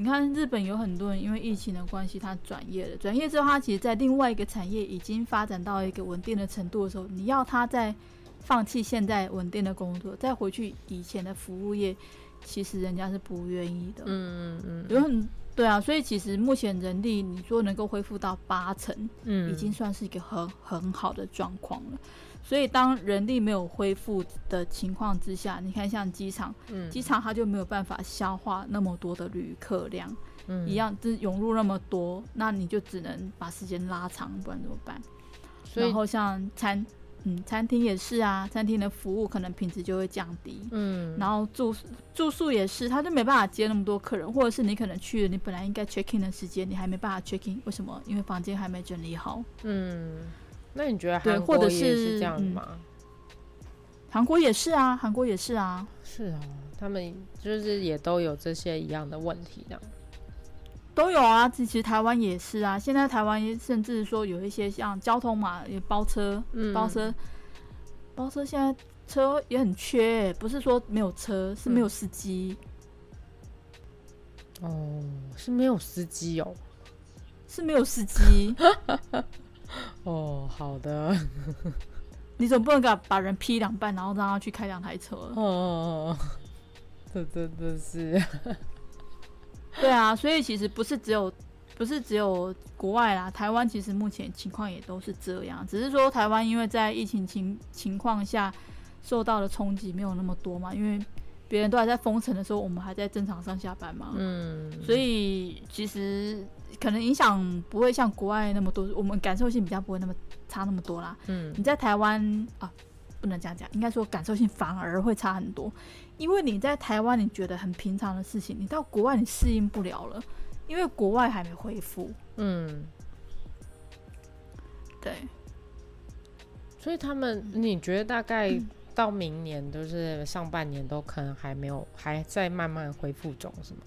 你看，日本有很多人因为疫情的关系，他转业了。转业之后，他其实，在另外一个产业已经发展到一个稳定的程度的时候，你要他再放弃现在稳定的工作，再回去以前的服务业，其实人家是不愿意的。嗯嗯嗯，有很对啊，所以其实目前人力，你说能够恢复到八成，嗯，已经算是一个很很好的状况了。所以，当人力没有恢复的情况之下，你看像机场，嗯，机场它就没有办法消化那么多的旅客量，嗯，一样就是涌入那么多，那你就只能把时间拉长，不然怎么办？所以，然后像餐，嗯，餐厅也是啊，餐厅的服务可能品质就会降低，嗯，然后住住宿也是，他就没办法接那么多客人，或者是你可能去了，你本来应该 check in 的时间，你还没办法 check in，为什么？因为房间还没整理好，嗯。那你觉得韩国也是这样吗？韩、嗯、国也是啊，韩国也是啊，是啊，他们就是也都有这些一样的问题，这样都有啊。其实台湾也是啊，现在台湾甚至说有一些像交通嘛，也包车，嗯、包车，包车，现在车也很缺，不是说没有车，是没有司机、嗯。哦，是没有司机哦，是没有司机。哦，好的。你总不能给把人劈两半，然后让他去开两台车。哦，这真的是。对啊，所以其实不是只有，不是只有国外啦，台湾其实目前情况也都是这样，只是说台湾因为在疫情情情况下受到的冲击没有那么多嘛，因为。别人都还在封城的时候，我们还在正常上下班嘛。嗯，所以其实可能影响不会像国外那么多，我们感受性比较不会那么差那么多啦。嗯，你在台湾啊，不能这样讲，应该说感受性反而会差很多，因为你在台湾你觉得很平常的事情，你到国外你适应不了了，因为国外还没恢复。嗯，对。所以他们，你觉得大概？嗯到明年都是上半年都可能还没有，还在慢慢恢复中，是吗？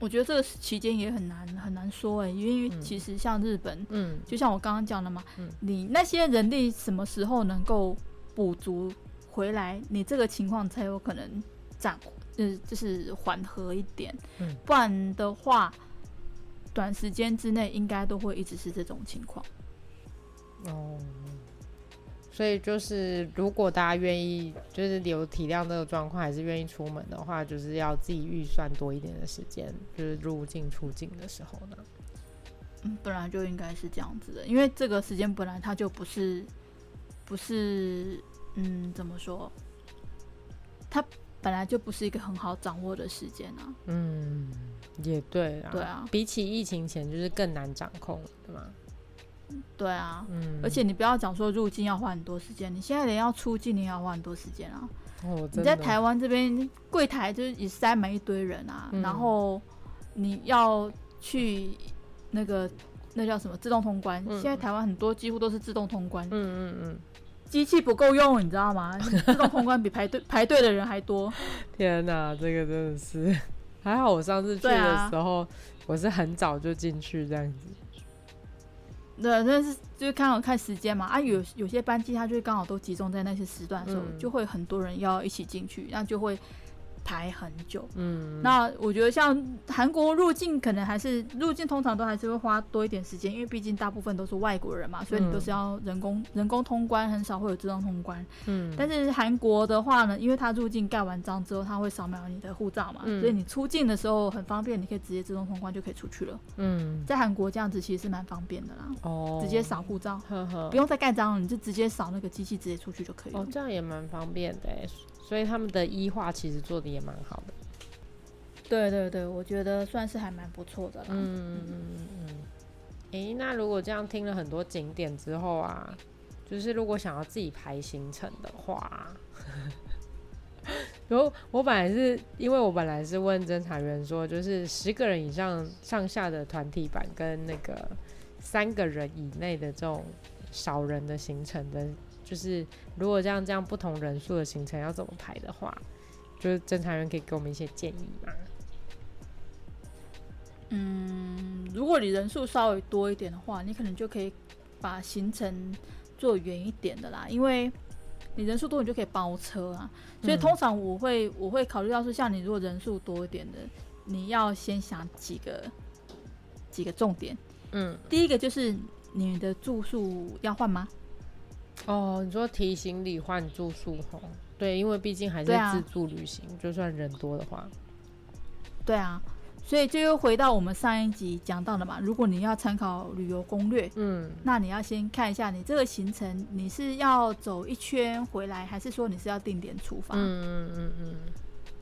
我觉得这个期间也很难很难说哎、欸，因为其实像日本，嗯，就像我刚刚讲的嘛，嗯，你那些人力什么时候能够补足回来，你这个情况才有可能暂，呃，就是缓和一点，嗯，不然的话，短时间之内应该都会一直是这种情况。哦，所以就是如果大家愿意，就是有体谅这个状况，还是愿意出门的话，就是要自己预算多一点的时间，就是入境出境的时候呢。嗯，本来就应该是这样子的，因为这个时间本来它就不是，不是，嗯，怎么说？它本来就不是一个很好掌握的时间啊。嗯，也对啊。对啊，比起疫情前就是更难掌控，对吗？对啊。嗯。而且你不要讲说入境要花很多时间，你现在连要出境你也要花很多时间啊。哦，你在台湾这边柜台就是也塞满一堆人啊，嗯，然后你要去。那个那叫什么自动通关？嗯、现在台湾很多几乎都是自动通关。嗯嗯嗯，机器不够用，你知道吗？自动通关比排队排队的人还多。天哪，这个真的是还好。我上次去的时候，啊、我是很早就进去这样子。对，但是就是刚好看时间嘛。啊，有有些班机它就刚好都集中在那些时段的时候，嗯、就会很多人要一起进去，那就会。排很久，嗯，那我觉得像韩国入境，可能还是入境通常都还是会花多一点时间，因为毕竟大部分都是外国人嘛，所以你都是要人工、嗯、人工通关，很少会有自动通关。嗯，但是韩国的话呢，因为它入境盖完章之后，他会扫描你的护照嘛，嗯、所以你出境的时候很方便，你可以直接自动通关就可以出去了。嗯，在韩国这样子其实是蛮方便的啦。哦，直接扫护照，呵呵不用再盖章了，你就直接扫那个机器直接出去就可以了。哦，这样也蛮方便的。所以他们的医化其实做的也蛮好的，对对对，我觉得算是还蛮不错的啦。嗯嗯嗯嗯。诶、欸，那如果这样听了很多景点之后啊，就是如果想要自己排行程的话，然后我本来是因为我本来是问侦查员说，就是十个人以上上下的团体版跟那个三个人以内的这种少人的行程的。就是如果这样这样不同人数的行程要怎么排的话，就是侦查员可以给我们一些建议吗？嗯，如果你人数稍微多一点的话，你可能就可以把行程做远一点的啦，因为你人数多，你就可以包车啊。所以通常我会我会考虑到说，像你如果人数多一点的，你要先想几个几个重点。嗯，第一个就是你的住宿要换吗？哦，你说提行李换住宿吼？对，因为毕竟还是自助旅行，啊、就算人多的话。对啊，所以就又回到我们上一集讲到的嘛。如果你要参考旅游攻略，嗯，那你要先看一下你这个行程，你是要走一圈回来，还是说你是要定点出发？嗯嗯嗯嗯，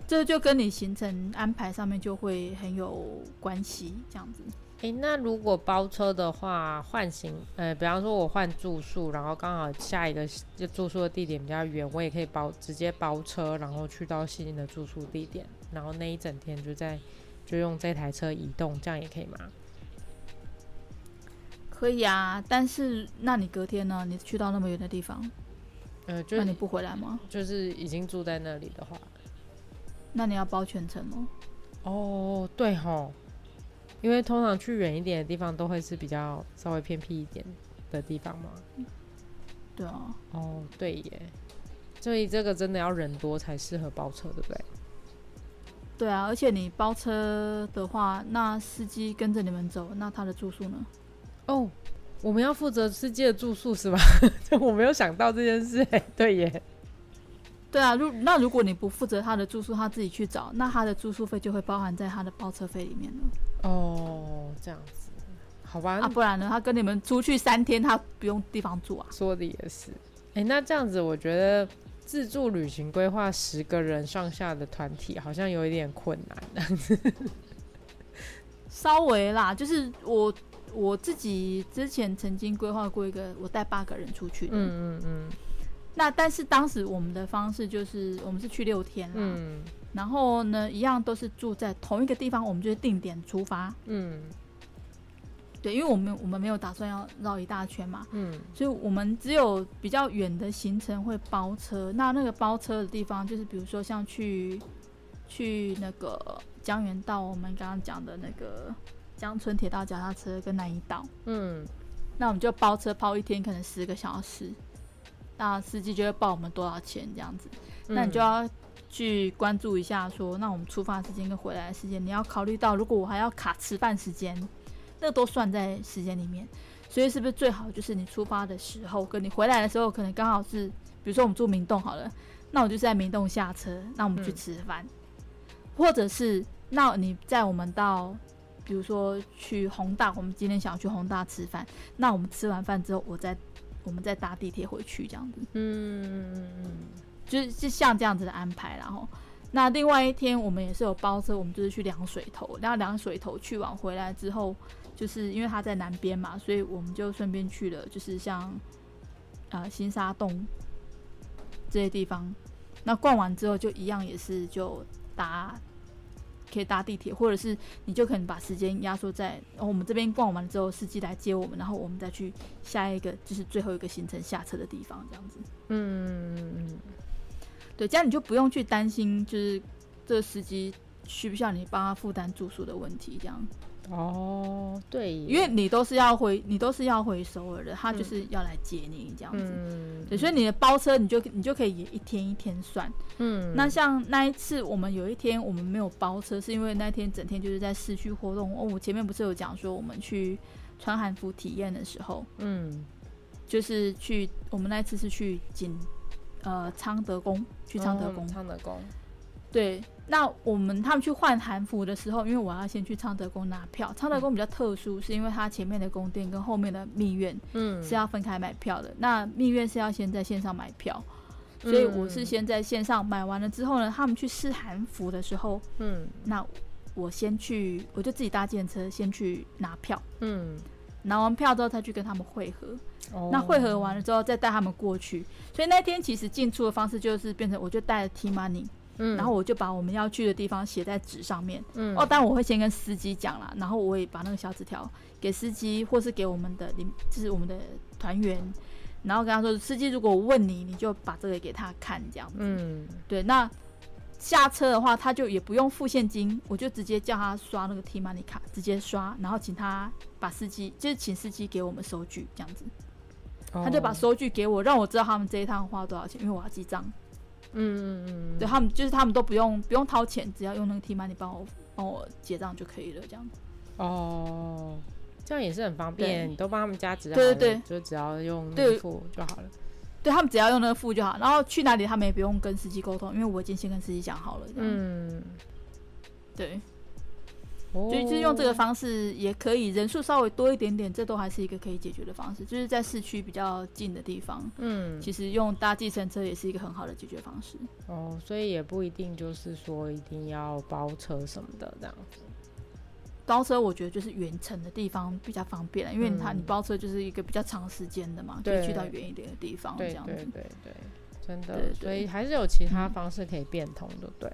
这就跟你行程安排上面就会很有关系，这样子。诶、欸，那如果包车的话，换行，呃，比方说我换住宿，然后刚好下一个就住宿的地点比较远，我也可以包直接包车，然后去到新的住宿地点，然后那一整天就在就用这台车移动，这样也可以吗？可以啊，但是那你隔天呢？你去到那么远的地方，呃，就那你不回来吗？就是已经住在那里的话，那你要包全程哦。哦，对吼。因为通常去远一点的地方都会是比较稍微偏僻一点的地方嘛。对啊。哦，对耶。所以这个真的要人多才适合包车，对不对？对啊，而且你包车的话，那司机跟着你们走，那他的住宿呢？哦，我们要负责司机的住宿是吧？我没有想到这件事，哎，对耶。对啊，如那如果你不负责他的住宿，他自己去找，那他的住宿费就会包含在他的包车费里面了。哦，这样子，好吧。啊，不然呢？他跟你们出去三天，他不用地方住啊？说的也是。哎，那这样子，我觉得自助旅行规划十个人上下的团体好像有一点困难。稍微啦，就是我我自己之前曾经规划过一个，我带八个人出去的。嗯嗯嗯。那但是当时我们的方式就是，我们是去六天啦。嗯。然后呢，一样都是住在同一个地方，我们就是定点出发。嗯，对，因为我们我们没有打算要绕一大圈嘛。嗯，所以我们只有比较远的行程会包车。那那个包车的地方，就是比如说像去去那个江原道，我们刚刚讲的那个江村铁道脚踏车跟南怡岛。嗯，那我们就包车包一天，可能十个小时。那司机就会报我们多少钱这样子。那你就要。去关注一下说，说那我们出发时间跟回来的时间，你要考虑到，如果我还要卡吃饭时间，那个都算在时间里面。所以是不是最好就是你出发的时候跟你回来的时候，可能刚好是，比如说我们住明洞好了，那我就在明洞下车，那我们去吃饭，嗯、或者是那你在我们到，比如说去宏大，我们今天想要去宏大吃饭，那我们吃完饭之后，我再我们再搭地铁回去这样子，嗯，就是就像这样子的安排，然后那另外一天我们也是有包车，我们就是去凉水头，然后凉水头去完回来之后。就是因为它在南边嘛，所以我们就顺便去了，就是像呃新沙洞这些地方。那逛完之后，就一样也是就搭可以搭地铁，或者是你就可能把时间压缩在我们这边逛完之后，司机来接我们，然后我们再去下一个就是最后一个行程下车的地方，这样子。嗯。对，这样你就不用去担心，就是这个司机需不需要你帮他负担住宿的问题，这样。哦，对，因为你都是要回，你都是要回首尔的，他就是要来接你这样子，嗯、对，所以你的包车你就你就可以一天一天算，嗯，那像那一次我们有一天我们没有包车，是因为那天整天就是在市区活动。哦。我前面不是有讲说我们去穿韩服体验的时候，嗯，就是去我们那一次是去景呃昌德宫，去昌德宫，昌德宫。对，那我们他们去换韩服的时候，因为我要先去昌德宫拿票。昌德宫比较特殊，是因为它前面的宫殿跟后面的密院，嗯，是要分开买票的。嗯、那密院是要先在线上买票，所以我是先在线上买完了之后呢，他们去试韩服的时候，嗯，那我先去，我就自己搭计程车先去拿票，嗯，拿完票之后再去跟他们会合。哦、那会合完了之后再带他们过去。所以那天其实进出的方式就是变成，我就带了 T-money。嗯，然后我就把我们要去的地方写在纸上面。嗯，哦，当然我会先跟司机讲啦，然后我也把那个小纸条给司机，或是给我们的领，就是我们的团员，然后跟他说，司机如果问你，你就把这个给他看，这样子。嗯，对。那下车的话，他就也不用付现金，我就直接叫他刷那个 T-money 卡，直接刷，然后请他把司机，就是请司机给我们收据，这样子。哦、他就把收据给我，让我知道他们这一趟花多少钱，因为我要记账。嗯嗯嗯，对他们就是他们都不用不用掏钱，只要用那个 T-money 帮我帮我结账就可以了，这样子。哦，这样也是很方便，你都帮他们加值，对对对，就只要用那个付就好了。对，他们只要用那个付就好，然后去哪里他们也不用跟司机沟通，因为我已经先跟司机讲好了。嗯，对。所以就是用这个方式也可以，人数稍微多一点点，这都还是一个可以解决的方式。就是在市区比较近的地方，嗯，其实用搭计程车也是一个很好的解决方式。哦，所以也不一定就是说一定要包车什么的这样子。包车我觉得就是远程的地方比较方便，因为它你包车就是一个比较长时间的嘛，可以去到远一点的地方这样子。对对对对，真的。对对对，所以还是有其他方式可以变通的，对。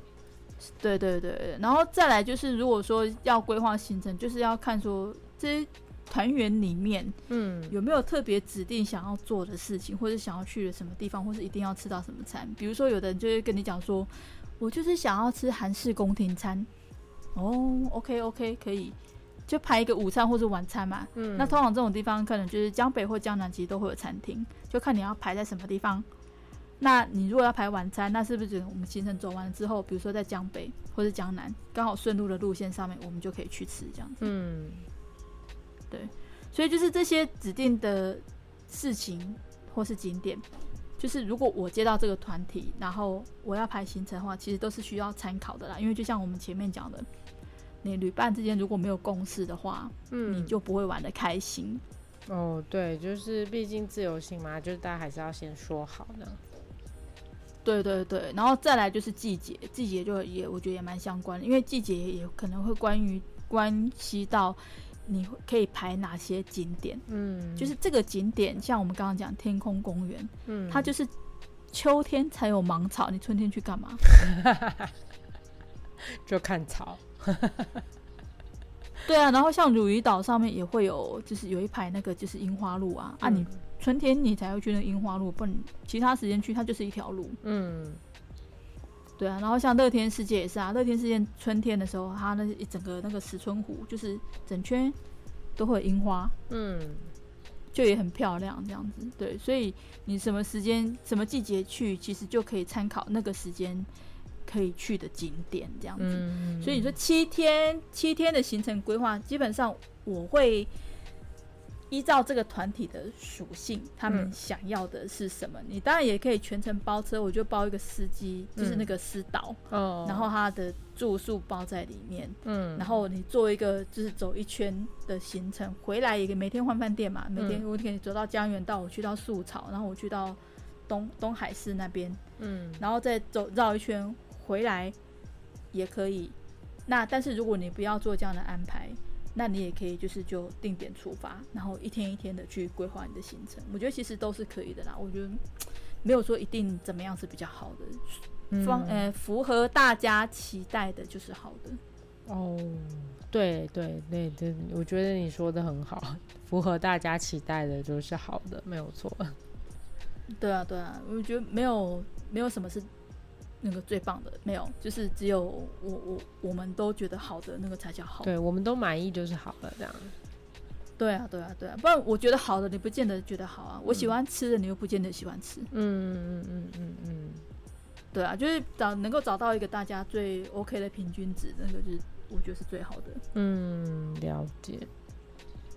对对对，然后再来就是，如果说要规划行程，就是要看说这些团员里面，嗯，有没有特别指定想要做的事情，或者想要去的什么地方，或是一定要吃到什么餐。比如说，有的人就会跟你讲说，我就是想要吃韩式宫廷餐。哦，OK OK，可以，就排一个午餐或者晚餐嘛。嗯，那通常这种地方可能就是江北或江南，其实都会有餐厅，就看你要排在什么地方。那你如果要排晚餐，那是不是我们行程走完了之后，比如说在江北或者江南，刚好顺路的路线上面，我们就可以去吃这样子。嗯，对，所以就是这些指定的事情或是景点，就是如果我接到这个团体，然后我要排行程的话，其实都是需要参考的啦。因为就像我们前面讲的，你旅伴之间如果没有共识的话，嗯，你就不会玩的开心。哦，对，就是毕竟自由行嘛，就是大家还是要先说好的。对对对，然后再来就是季节，季节就也我觉得也蛮相关的，因为季节也可能会关于关系到你可以排哪些景点，嗯，就是这个景点，像我们刚刚讲天空公园，嗯，它就是秋天才有芒草，你春天去干嘛？就看草。对啊，然后像汝矣岛上面也会有，就是有一排那个就是樱花路啊，嗯、啊你春天你才会去那樱花路，不然其他时间去它就是一条路。嗯，对啊，然后像乐天世界也是啊，乐天世界春天的时候，它那一整个那个石春湖就是整圈都会有樱花，嗯，就也很漂亮这样子。对，所以你什么时间、什么季节去，其实就可以参考那个时间可以去的景点这样子。嗯、所以你说七天七天的行程规划，基本上我会。依照这个团体的属性，他们想要的是什么？嗯、你当然也可以全程包车，我就包一个司机，嗯、就是那个司导，哦、然后他的住宿包在里面，嗯，然后你做一个就是走一圈的行程，回来也每天换饭店嘛，每天我可以走到江原道，我去到素草，然后我去到东东海市那边，嗯，然后再走绕一圈回来也可以。那但是如果你不要做这样的安排。那你也可以，就是就定点出发，然后一天一天的去规划你的行程。我觉得其实都是可以的啦。我觉得没有说一定怎么样是比较好的，方呃符合大家期待的就是好的。哦，对对对对，我觉得你说的很好，符合大家期待的就是好的，没有错。对啊对啊，我觉得没有没有什么是。那个最棒的没有，就是只有我我我们都觉得好的那个才叫好。对，我们都满意就是好了这样。对啊对啊对啊，不然我觉得好的你不见得觉得好啊。嗯、我喜欢吃的你又不见得喜欢吃。嗯嗯嗯嗯嗯嗯。对啊，就是找能够找到一个大家最 OK 的平均值，那个就是我觉得是最好的。嗯，了解。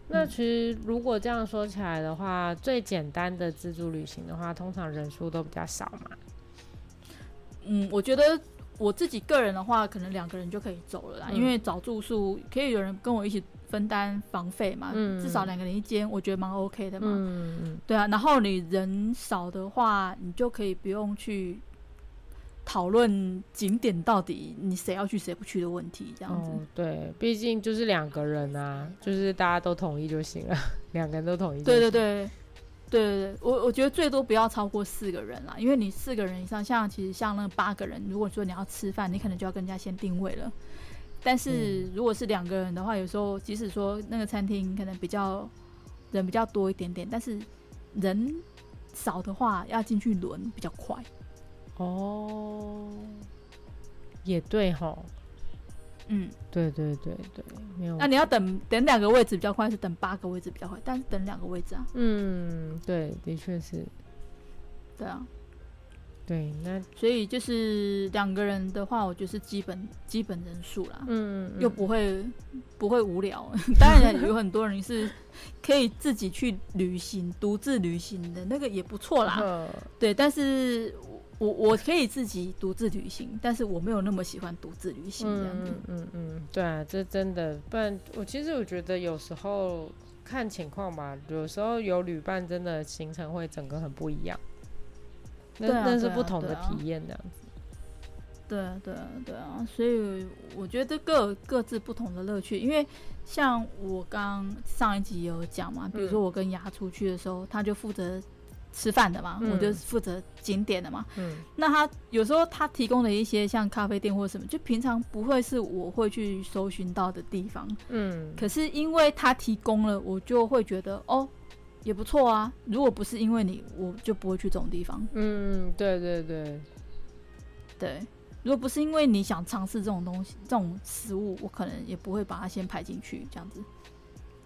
那其实如果这样说起来的话，最简单的自助旅行的话，通常人数都比较少嘛。嗯，我觉得我自己个人的话，可能两个人就可以走了啦，嗯、因为找住宿可以有人跟我一起分担房费嘛，嗯、至少两个人一间，我觉得蛮 OK 的嘛。嗯嗯。对啊，然后你人少的话，你就可以不用去讨论景点到底你谁要去谁不去的问题，这样子。哦、对，毕竟就是两个人啊，就是大家都同意就行了，两个人都同意。对对对。对对对，我我觉得最多不要超过四个人啦，因为你四个人以上，像其实像那八个人，如果说你要吃饭，你可能就要跟人家先定位了。但是如果是两个人的话，有时候即使说那个餐厅可能比较人比较多一点点，但是人少的话要进去轮比较快。哦，也对哈。嗯，对对对对，没有。那你要等等两个位置比较快，还是等八个位置比较快？但是等两个位置啊。嗯，对，的确是。对啊，对，那所以就是两个人的话，我觉得是基本基本人数啦。嗯，嗯，又不会不会无聊。当然有很多人是可以自己去旅行、独自旅行的，那个也不错啦。对，但是。我我可以自己独自旅行，但是我没有那么喜欢独自旅行这样子。嗯嗯嗯，对啊，这真的。不然我其实我觉得有时候看情况吧，有时候有旅伴真的行程会整个很不一样。那啊，那是不同的体验这样子。对啊，对啊，对啊，所以我觉得各有各自不同的乐趣。因为像我刚上一集有讲嘛，比如说我跟牙出去的时候，他就负责。吃饭的嘛，嗯、我就负责景点的嘛。嗯，那他有时候他提供的一些像咖啡店或什么，就平常不会是我会去搜寻到的地方。嗯，可是因为他提供了，我就会觉得哦，也不错啊。如果不是因为你，我就不会去这种地方。嗯，对对对，对。如果不是因为你想尝试这种东西、这种食物，我可能也不会把它先排进去这样子。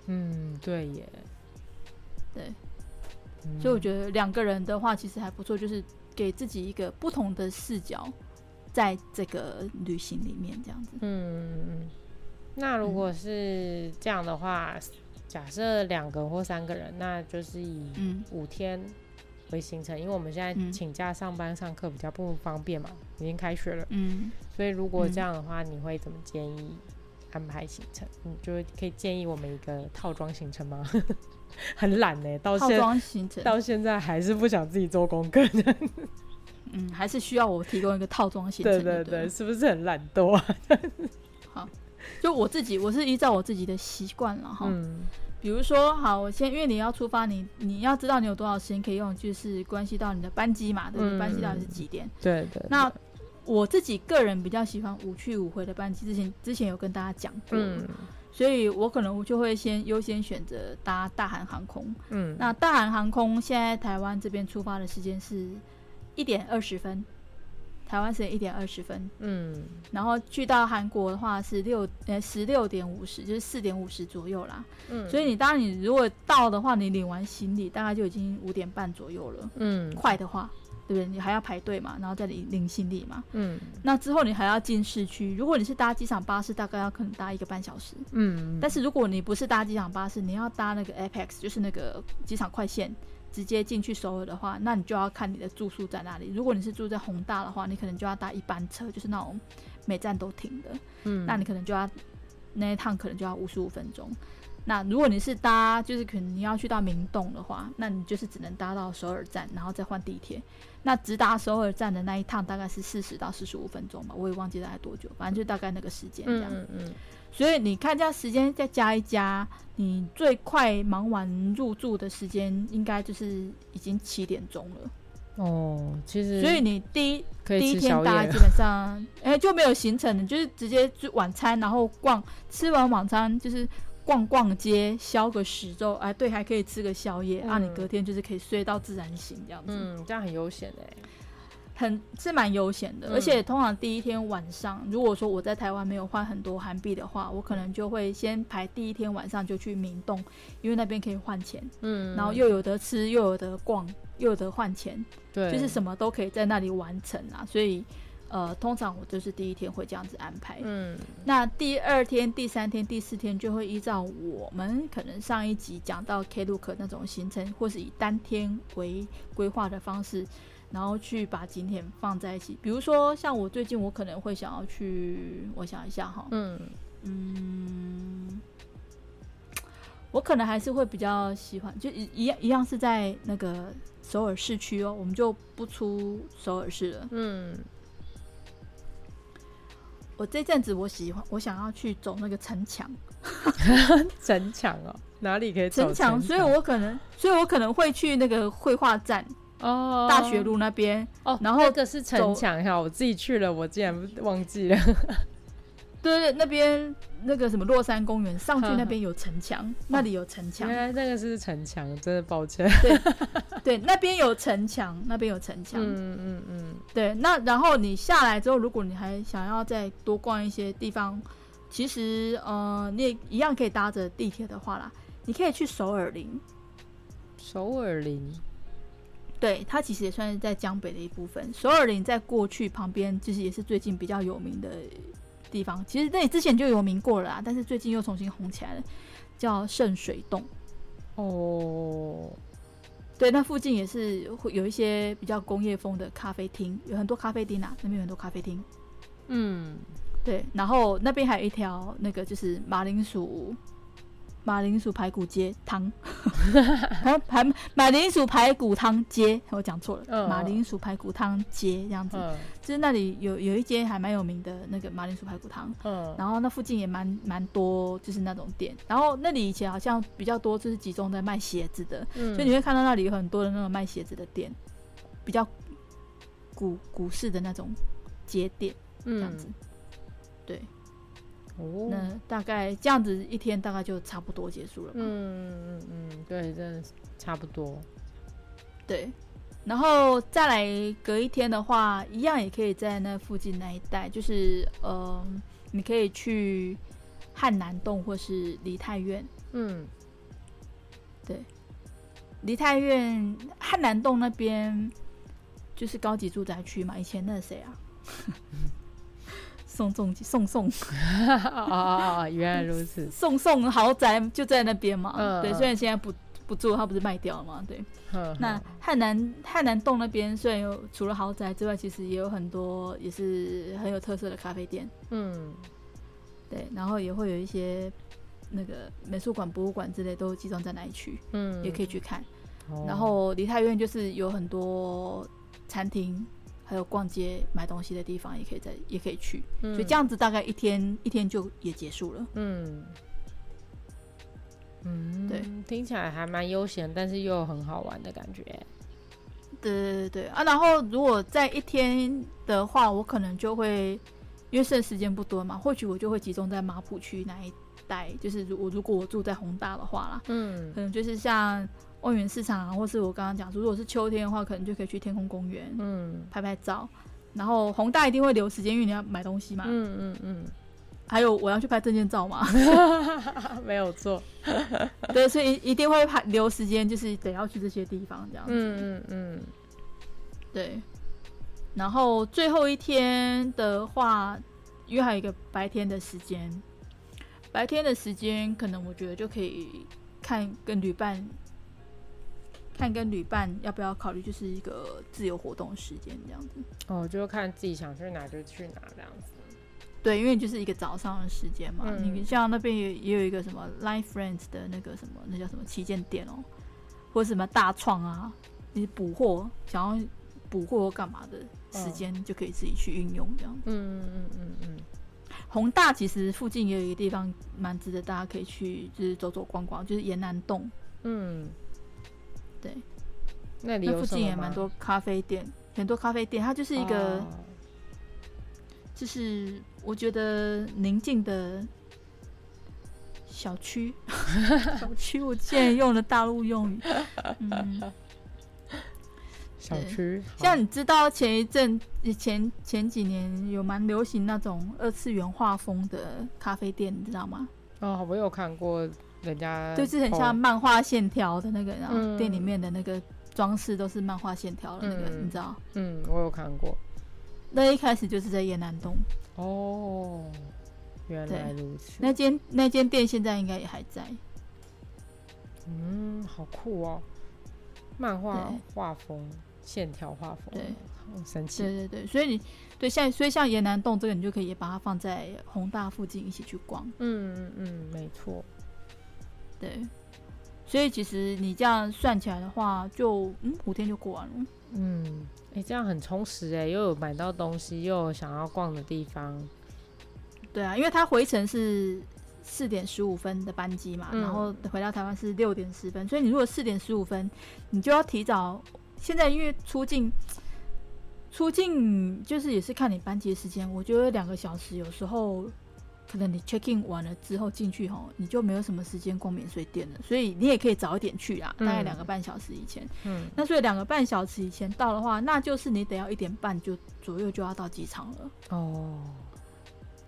嗯，对耶，对。所以我觉得两个人的话其实还不错，就是给自己一个不同的视角，在这个旅行里面这样子。嗯，那如果是这样的话，嗯、假设两个或三个人，那就是以五天为行程，嗯、因为我们现在请假上班上课比较不方便嘛，已经开学了。嗯，所以如果这样的话，你会怎么建议安排行程？你就可以建议我们一个套装行程吗？很懒呢、欸，到现到现在还是不想自己做功课。嗯，还是需要我提供一个套装行程。对对对，是不是很懒惰啊？好，就我自己，我是依照我自己的习惯了哈。嗯，比如说，好，我先因为你要出发，你你要知道你有多少时间可以用，就是关系到你的班机嘛，对不对？嗯、班机到底是几点？对，对对。那我自己个人比较喜欢五去五回的班机，之前之前有跟大家讲过。嗯所以我可能我就会先优先选择搭大韩航空。嗯，那大韩航空现在台湾这边出发的时间是一点二十分，台湾时间一点二十分。嗯，然后去到韩国的话是六呃十六点五十，就是四点五十左右啦。嗯，所以你当然你如果到的话，你领完行李大概就已经五点半左右了。嗯，快的话，对不对？你还要排队嘛，然后再领领行李嘛。嗯。那之后你还要进市区，如果你是搭机场巴士，大概要可能搭一个半小时。嗯。但是如果你不是搭机场巴士，你要搭那个 Apex，就是那个机场快线，直接进去首尔的话，那你就要看你的住宿在哪里。如果你是住在宏大的话，你可能就要搭一班车，就是那种每站都停的。嗯。那你可能就要那一趟可能就要五十五分钟。那如果你是搭，就是可能你要去到明洞的话，那你就是只能搭到首尔站，然后再换地铁。那直达首尔站的那一趟大概是四十到四十五分钟吧，我也忘记大概多久，反正就大概那个时间这样。嗯嗯。所以你看这样时间再加一加，你最快忙完入住的时间应该就是已经七点钟了。哦，其实。所以你第一第一天大概基本上，哎、欸、就没有行程，你就是直接就晚餐，然后逛，吃完晚餐就是。逛逛街，消个食之后，哎，对，还可以吃个宵夜，啊，你隔天就是可以睡到自然醒这样子，嗯，这样很悠闲哎，很是蛮悠闲的，而且通常第一天晚上，如果说我在台湾没有换很多韩币的话，我可能就会先排第一天晚上就去明洞，因为那边可以换钱，嗯，然后又有得吃，又有得逛，又有得换钱，对，就是什么都可以在那里完成啊，所以。呃，通常我就是第一天会这样子安排，嗯，那第二天、第三天、第四天就会依照我们可能上一集讲到 Klook 那种行程，或是以单天为规划的方式，然后去把景点放在一起。比如说，像我最近我可能会想要去，我想一下哈，嗯嗯，我可能还是会比较喜欢，就一一样一样是在那个首尔市区哦，我们就不出首尔市了，嗯。我这阵子我喜欢，我想要去走那个城墙。城墙哦，哪里可以走城墙？所以我可能，所以我可能会去那个绘画站哦，大学路那边哦。然后这个是城墙哈，我自己去了，我竟然忘记了。对对，那边那个什么洛山公园上去那边有城墙，哦，那里有城墙。原来那个是城墙，真的抱歉。对 对，那边有城墙，那边有城墙。嗯嗯嗯。对，那然后你下来之后，如果你还想要再多逛一些地方，其实呃，你也一样可以搭着地铁的话啦，你可以去首尔林。首尔林，对，它其实也算是在江北的一部分。首尔林在过去旁边，其实也是最近比较有名的。地方其实那里之前就有名过了啦，但是最近又重新红起来了，叫圣水洞。哦，对，那附近也是会有一些比较工业风的咖啡厅，有很多咖啡厅啊，那边有很多咖啡厅。嗯，对，然后那边还有一条那个就是马铃薯。马铃薯排骨街汤，还还马铃薯排骨汤街，我讲错了，嗯、马铃薯排骨汤街这样子，嗯、就是那里有有一间还蛮有名的那个马铃薯排骨汤，嗯，然后那附近也蛮蛮多，就是那种店，然后那里以前好像比较多，就是集中在卖鞋子的，嗯、所以你会看到那里有很多的那种卖鞋子的店，比较古古式的那种街店，这样子。哦，那大概这样子一天大概就差不多结束了。嗯嗯嗯，对，真的差不多。对，然后再来隔一天的话，一样也可以在那附近那一带，就是呃，你可以去汉南洞或是梨泰院。嗯，对，梨泰院汉南洞那边就是高级住宅区嘛，以前那是谁啊？宋宋宋宋，哦，原来如此。送送豪宅就在那边嘛，嗯、对。虽然现在不不住，他不是卖掉了嘛，对。嗯、那汉南汉南洞那边虽然有除了豪宅之外，其实也有很多也是很有特色的咖啡店。嗯，对。然后也会有一些那个美术馆、博物馆之类都集中在那一区，嗯，也可以去看。哦、然后梨泰院就是有很多餐厅。还有逛街买东西的地方，也可以在，也可以去，嗯、所以这样子大概一天一天就也结束了。嗯嗯，对，听起来还蛮悠闲，但是又很好玩的感觉。对对对对啊！然后如果在一天的话，我可能就会因为剩时间不多嘛，或许我就会集中在马浦区那一带，就是如我如果我住在宏大的话啦，嗯，可能就是像。万元市场啊，或是我刚刚讲，如果是秋天的话，可能就可以去天空公园，嗯，拍拍照。然后宏大一定会留时间，因为你要买东西嘛，嗯嗯嗯。还有我要去拍证件照嘛，没有错，对，所以一定会拍留时间，就是得要去这些地方这样子，嗯嗯嗯。对。然后最后一天的话，因为还有一个白天的时间，白天的时间可能我觉得就可以看跟旅伴，看跟旅伴要不要考虑，就是一个自由活动时间这样子。哦，就看自己想去哪就去哪这样子。对，因为就是一个早上的时间嘛。嗯、你像那边也也有一个什么 Line Friends 的那个什么，那叫什么旗舰店哦，或者什么大创啊，你补货想要。补货干嘛的时间就可以自己去运用这样子。嗯嗯嗯嗯。宏大其实附近也有一个地方蛮值得大家可以去，就是走走逛逛，就是延南洞。嗯，对。那里那附近也蛮多咖啡店，很多咖啡店，它就是一个，哦、就是我觉得宁静的小区。小区，我现在用了大陆用语。嗯。小区，像你知道前一阵前前几年有蛮流行那种二次元画风的咖啡店，你知道吗？哦，我有看过人家，就是很像漫画线条的那个，然后店里面的那个装饰都是漫画线条的那个，嗯、你知道？嗯，我有看过。那一开始就是在燕南洞。哦，原来如此。那间那间店现在应该也还在。嗯，好酷哦，漫画画风。线条画风，对，好神奇。对对对，所以你对像所以像延南洞这个，你就可以把它放在宏大附近一起去逛。嗯嗯嗯，没错。对，所以其实你这样算起来的话就，嗯五天就过完了。嗯，哎、欸，这样很充实哎，又有买到东西，又有想要逛的地方。对啊，因为它回程是四点十五分的班机嘛，嗯、然后回到台湾是六点十分，所以你如果四点十五分，你就要提早。现在因为出境，出境就是也是看你班机的时间。我觉得两个小时有时候可能你 check in 完了之后进去吼，你就没有什么时间逛免税店了。所以你也可以早一点去啦，大概两个半小时以前。嗯，那所以两个半小时以前到的话，那就是你得要一点半就左右就要到机场了。哦，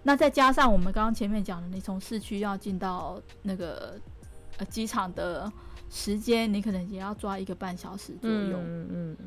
那再加上我们刚刚前面讲的，你从市区要进到那个呃机场的。时间你可能也要抓一个半小时左右，嗯嗯，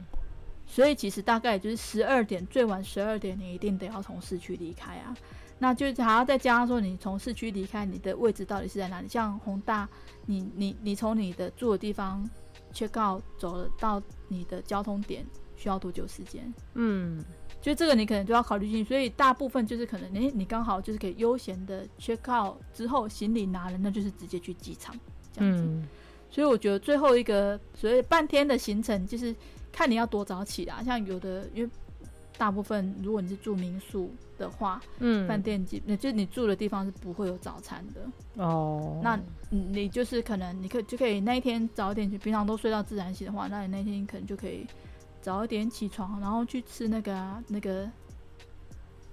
所以其实大概就是十二点，最晚十二点你一定得要从市区离开啊，那就还要再加上说你从市区离开，你的位置到底是在哪里？像宏大，你你你从你的住的地方 check out 走了到你的交通点需要多久时间？嗯，就这个你可能都要考虑进去，所以大部分就是可能你你刚好就是可以悠闲的 check out 之后行李拿了，那就是直接去机场这样子。嗯所以我觉得最后一个所以半天的行程，就是看你要多早起啦。像有的，因为大部分如果你是住民宿的话，嗯，饭店那就你住的地方是不会有早餐的哦。那你就是可能你可就可以那一天早一点去，平常都睡到自然醒的话，那你那天可能就可以早一点起床，然后去吃那个、啊、那个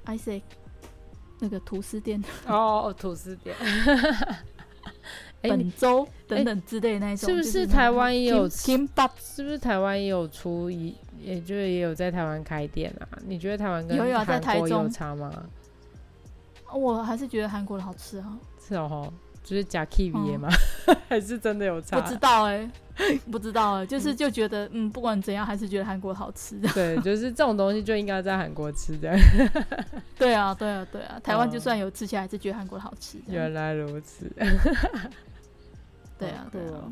Isaac 那个吐司店哦，吐司店。本州等等之类那一种，是不是台湾也有？是不是台湾也有出一，也就是也有在台湾开店啊？你觉得台湾跟韩国有差吗？我还是觉得韩国的好吃啊。是哦，就是假 kiwi 吗？还是真的有差？不知道哎，不知道哎，就是就觉得嗯，不管怎样，还是觉得韩国好吃。对，就是这种东西就应该在韩国吃的。对啊，对啊，对啊，台湾就算有吃起来，还是觉得韩国好吃。原来如此。对啊，对啊，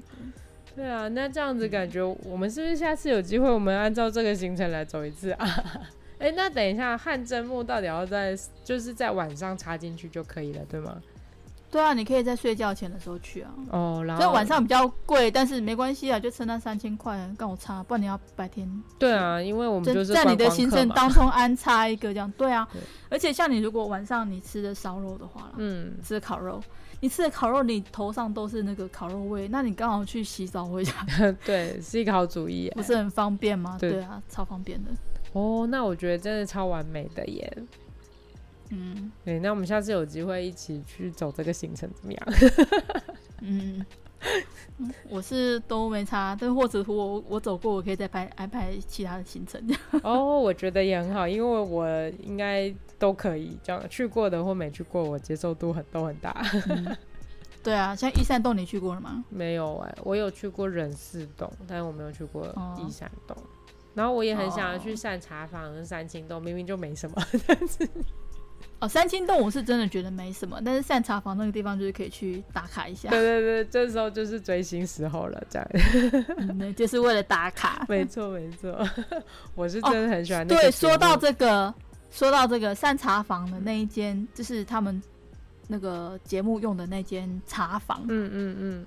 对啊，那这样子感觉，我们是不是下次有机会，我们按照这个行程来走一次啊？哎、欸，那等一下，汗蒸幕到底要在，就是在晚上插进去就可以了，对吗？对啊，你可以在睡觉前的时候去啊。哦，然后晚上比较贵，但是没关系啊，就趁那三千块跟我插，不然你要白天。对啊，因为我们就是在你的行程当中安插一个这样。对啊，对，而且像你如果晚上你吃的烧肉的话，嗯，吃烤肉。你吃的烤肉，你头上都是那个烤肉味，那你刚好去洗澡回家，对，是一个好主意，不是很方便吗？对，对啊，超方便的。哦，那我觉得真的超完美的耶。嗯，对，那我们下次有机会一起去走这个行程怎么样？嗯。我是都没差，但或者我我走过，我可以再排安排其他的行程。哦，我觉得也很好，因为我应该都可以这样，去过的或没去过，我接受度很都很大。嗯、对啊，像一山洞你去过了吗？没有哎、欸，我有去过忍寺洞，但是我没有去过一山洞。然后我也很想要去善茶坊跟三清洞，明明就没什么，但是。哦，三清洞我是真的觉得没什么，但是善茶坊那个地方就是可以去打卡一下。对对对，这时候就是追星时候了，这样。嗯，就是为了打卡。没错没错，我是真的很喜欢那个。对，说到这个，说到这个善茶坊的那一间，就是他们那个节目用的那间茶房。嗯嗯嗯，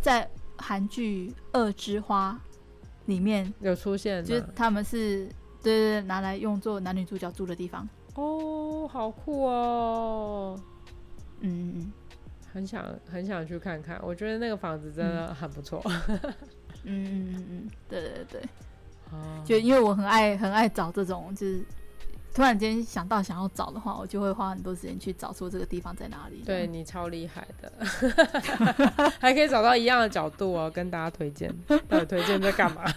在韩剧《恶之花》里面有出现，就是他们是对对对拿来用作男女主角住的地方。哦，好酷哦！嗯嗯，很想很想去看看，我觉得那个房子真的很不错。嗯嗯嗯嗯，对对对，哦，就因为我很爱很爱找这种，就是突然间想到想要找的话，我就会花很多时间去找出这个地方在哪里。对，你超厉害的，还可以找到一样的角度哦，跟大家推荐。到底推荐在干嘛？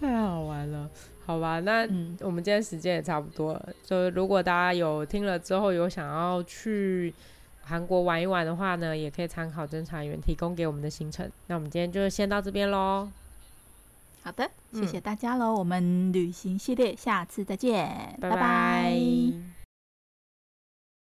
太好玩了。好吧，那我们今天时间也差不多了。就如果大家有听了之后有想要去韩国玩一玩的话呢，也可以参考侦查员提供给我们的行程。那我们今天就先到这边喽。好的，谢谢大家喽。嗯、我们旅行系列下次再见，拜拜。拜拜。